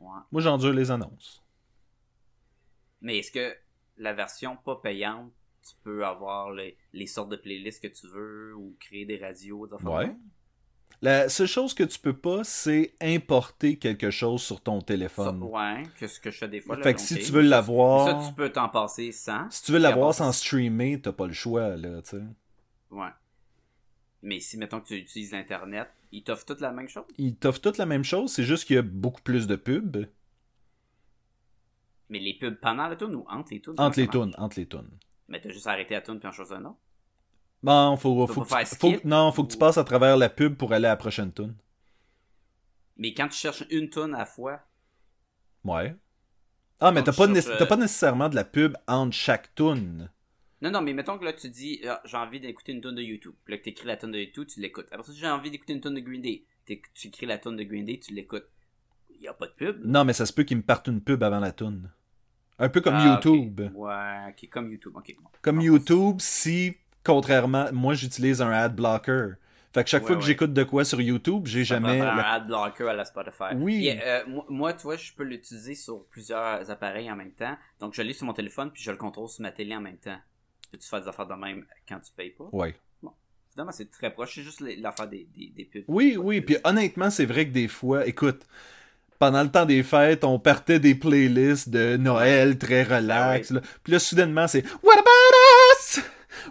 Ouais. Moi, j'endure les annonces. Mais est-ce que la version pas payante, tu peux avoir les, les sortes de playlists que tu veux ou créer des radios, des Ouais. La seule chose que tu peux pas, c'est importer quelque chose sur ton Ça, téléphone. ouais, que ce que je fais des fois. là, fait que si tu veux l'avoir... Ça, tu peux t'en passer sans. Si tu veux l'avoir sans streamer, t'as pas le choix, là, tu sais. Ouais. Mais si, mettons que tu utilises l'Internet, ils t'offrent toute la même chose? Ils t'offrent toute la même chose, c'est juste qu'il y a beaucoup plus de pubs. Mais les pubs pendant la tune ou entre les tunes? Entre les tunes, entre les tunes. Mais t'as juste arrêté la tune puis en choisir un autre? Bon, faut, faut, peux que pas tu, faut- non, faut que tu passes à travers la pub pour aller à la prochaine tune. Mais quand tu cherches une tune à la fois, Ouais. Ah, mais t'as pas, nécess- euh, pas nécessairement de la pub entre chaque tune. Non, non, mais mettons que là, tu dis, Ah, j'ai envie d'écouter une tonne de YouTube. Puis là, que t'écris la tonne de YouTube, tu l'écoutes. Après ça, j'ai envie d'écouter une tonne de Green Day. Tu écris la tonne de Green Day, tu l'écoutes. Il y a pas de pub. Non, mais ça se peut qu'ils me partent une pub avant la tune. Un peu comme Ah. YouTube. Ouais, ok, comme YouTube. ok. Comme YouTube, si, contrairement, moi j'utilise un ad blocker. Fait que chaque Ouais, fois que ouais. j'écoute de quoi sur YouTube, j'ai jamais. un la- ad blocker à la Spotify. Oui. Euh, moi, moi, tu vois, je peux l'utiliser sur plusieurs appareils en même temps. Donc, je l'ai sur mon téléphone, puis je le contrôle sur ma télé en même temps. Peux-tu faire des affaires de même quand tu payes pas? Ouais. Finalement, c'est très proche. C'est juste l'affaire des, des, des pubs. Oui, oui. Puis honnêtement, c'est vrai que des fois, écoute, pendant le temps des fêtes, on partait des playlists de Noël très relax. Ah là. Puis là, soudainement, c'est What about us?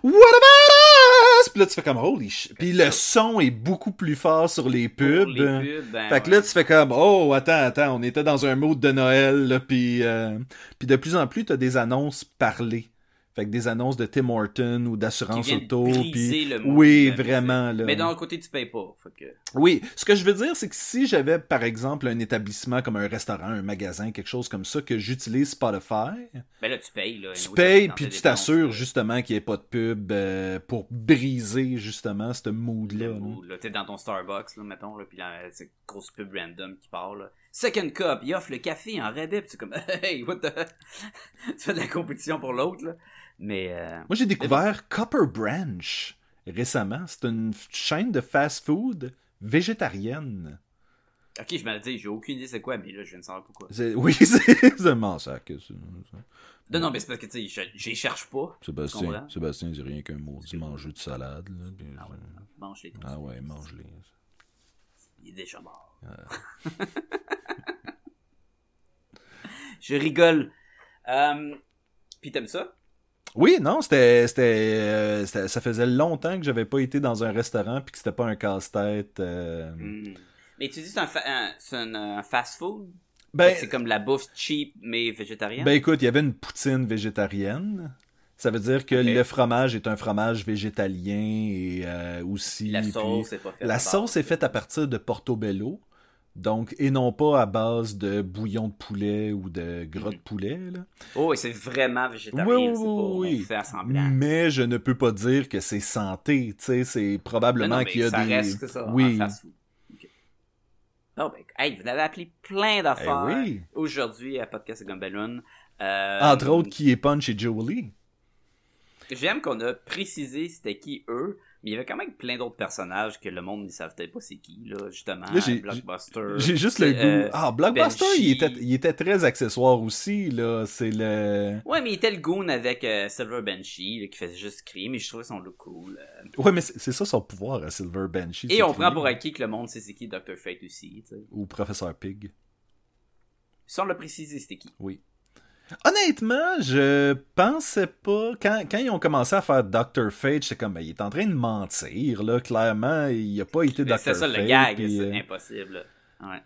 What about us? Puis là, tu fais comme Holy shit. Puis le son est beaucoup plus fort sur les pubs. les pubs, ben, Fait que ouais. là, tu fais comme, oh, attends, attends, on était dans un mood de Noël, là, puis, euh, puis de plus en plus, t'as des annonces parlées. Fait que des annonces de Tim Horton ou d'assurance auto, puis... le Oui, vraiment, là. Mais d'un côté, tu payes pas. Fait que... Oui, ce que je veux dire, c'est que si j'avais, par exemple, un établissement comme un restaurant, un magasin, quelque chose comme ça, que j'utilise Spotify, Ben là, tu payes. Là, tu payes, puis tu t'assures, justement, qu'il n'y ait pas de pub euh, pour briser, justement, ce mood-là. Mood, là. T'es dans ton Starbucks, là, mettons, là, puis une grosse pub random qui part, là. Second cup, il offre le café en rabais, puis c'est comme, *laughs* hey, what the... *laughs* tu fais de la compétition pour l'autre, là. Mais, euh, Moi, j'ai découvert Copper Branch récemment. C'est une chaîne de fast-food végétarienne. ok, je me dit, j'ai aucune idée c'est quoi, mais là, je viens de savoir pourquoi. C'est- Oui, *laughs* c'est un massacre. Non, non, mais c'est parce que, tu sais, je j'y cherche pas. Sébastien? Sébastien dit rien qu'un mot. Dit manger de salade. Là, puis- Ah ouais, mange les Ah ouais, mange-les. Il est déjà mort. Ah. *laughs* je rigole. Euh, puis t'aimes ça? Oui, non, c'était, euh, c'était- ça faisait longtemps que j'avais pas été dans un restaurant puis que c'était pas un casse-tête. euh. Hmm. Mais tu dis que c'est un, fa- un- c'est un, euh, fast-food? Ben, c'est comme la bouffe cheap, mais végétarienne? ben écoute, il y avait une poutine végétarienne. Ça veut dire que le fromage est un fromage végétalien et euh, aussi. la puis- sauce est pas faite. La sauce est faite à partir de portobello. Donc, et non pas à base de bouillon de poulet ou de gras de Mhm. poulet. Là. Oh, et c'est vraiment végétarien. Oui, oui, oui, semblant. Mais je ne peux pas dire que c'est santé. Tu sais, c'est probablement qu'il y a ça des. reste que ça, oui. en fast-food. Ok. Oh, ben, hey, vous avez appelé plein d'affaires Eh oui. aujourd'hui à Podcast Gumballoon. Euh, Entre autres, qui est Punch et Jolie. J'aime qu'on a précisé c'était qui eux, mais il y avait quand même plein d'autres personnages que le monde ne savait peut-être pas c'est qui, là, justement. Là, Blockbuster. J'ai juste le goût. euh, ah, Blockbuster, il était, il était très accessoire aussi. là. C'est le. Ouais, mais il était le goon avec euh, Silver Banshee, là, qui faisait juste crier, mais je trouvais son look cool. euh. Ouais, mais c'est ça son pouvoir à Silver Banshee. Et on crier. prend pour acquis que le monde sait c'est qui Dr. Fate aussi, tu sais. Ou Professeur Pig. Si on l'a précisé, c'était qui? Oui. Honnêtement, je pensais pas. Quand, quand ils ont commencé à faire Dr. Fate, j'étais comme, ben, il est en train de mentir, là. Clairement, il a pas été Dr. C'est ça Fate. le gag, puis, c'est euh, impossible. Ouais.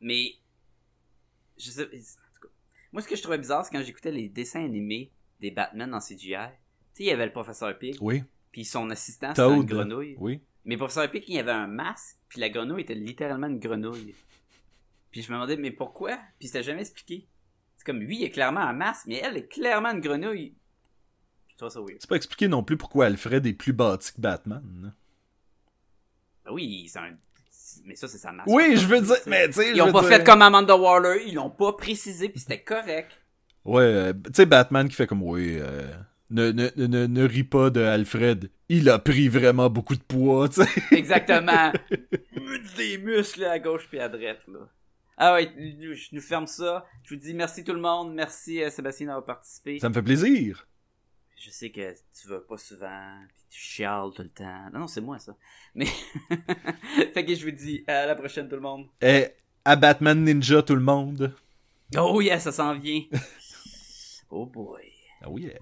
Mais je sais, en tout cas, moi ce que je trouvais bizarre, c'est quand j'écoutais les dessins animés des Batman en CGI. Tu sais, il y avait le professeur Pig, Oui, puis son assistant c'était une grenouille. Oui. Mais le professeur Pig, il avait un masque, puis la grenouille était littéralement une grenouille. Puis je me demandais, mais pourquoi? Puis c'était jamais expliqué. C'est comme, lui, il est clairement un masque, mais elle est clairement une grenouille. Je trouve ça weird. C'est pas expliqué non plus pourquoi Alfred est plus bâti que Batman. là. Ben oui, c'est un... Mais ça, c'est sa masque. Oui, je veux dire, mais tu sais, Ils ont pas dire- fait comme Amanda Waller, ils l'ont pas précisé, puis c'était correct. Ouais, euh, tu sais, Batman qui fait comme, oui, euh, ne, ne, ne, ne ris pas de Alfred. Il a pris vraiment beaucoup de poids, tu sais. Exactement. *laughs* Des muscles à gauche puis à droite, là. Ah ouais, je nous ferme ça. Je vous dis merci tout le monde. Merci euh, Sébastien d'avoir participé. Ça me fait plaisir. Je sais que tu vas pas souvent, puis tu chiales tout le temps. Non, non, c'est moi ça. Mais *laughs* fait que je vous dis à la prochaine tout le monde. Et à Batman Ninja, tout le monde. Oh yeah, ça s'en vient. *laughs* oh boy. Oh yeah.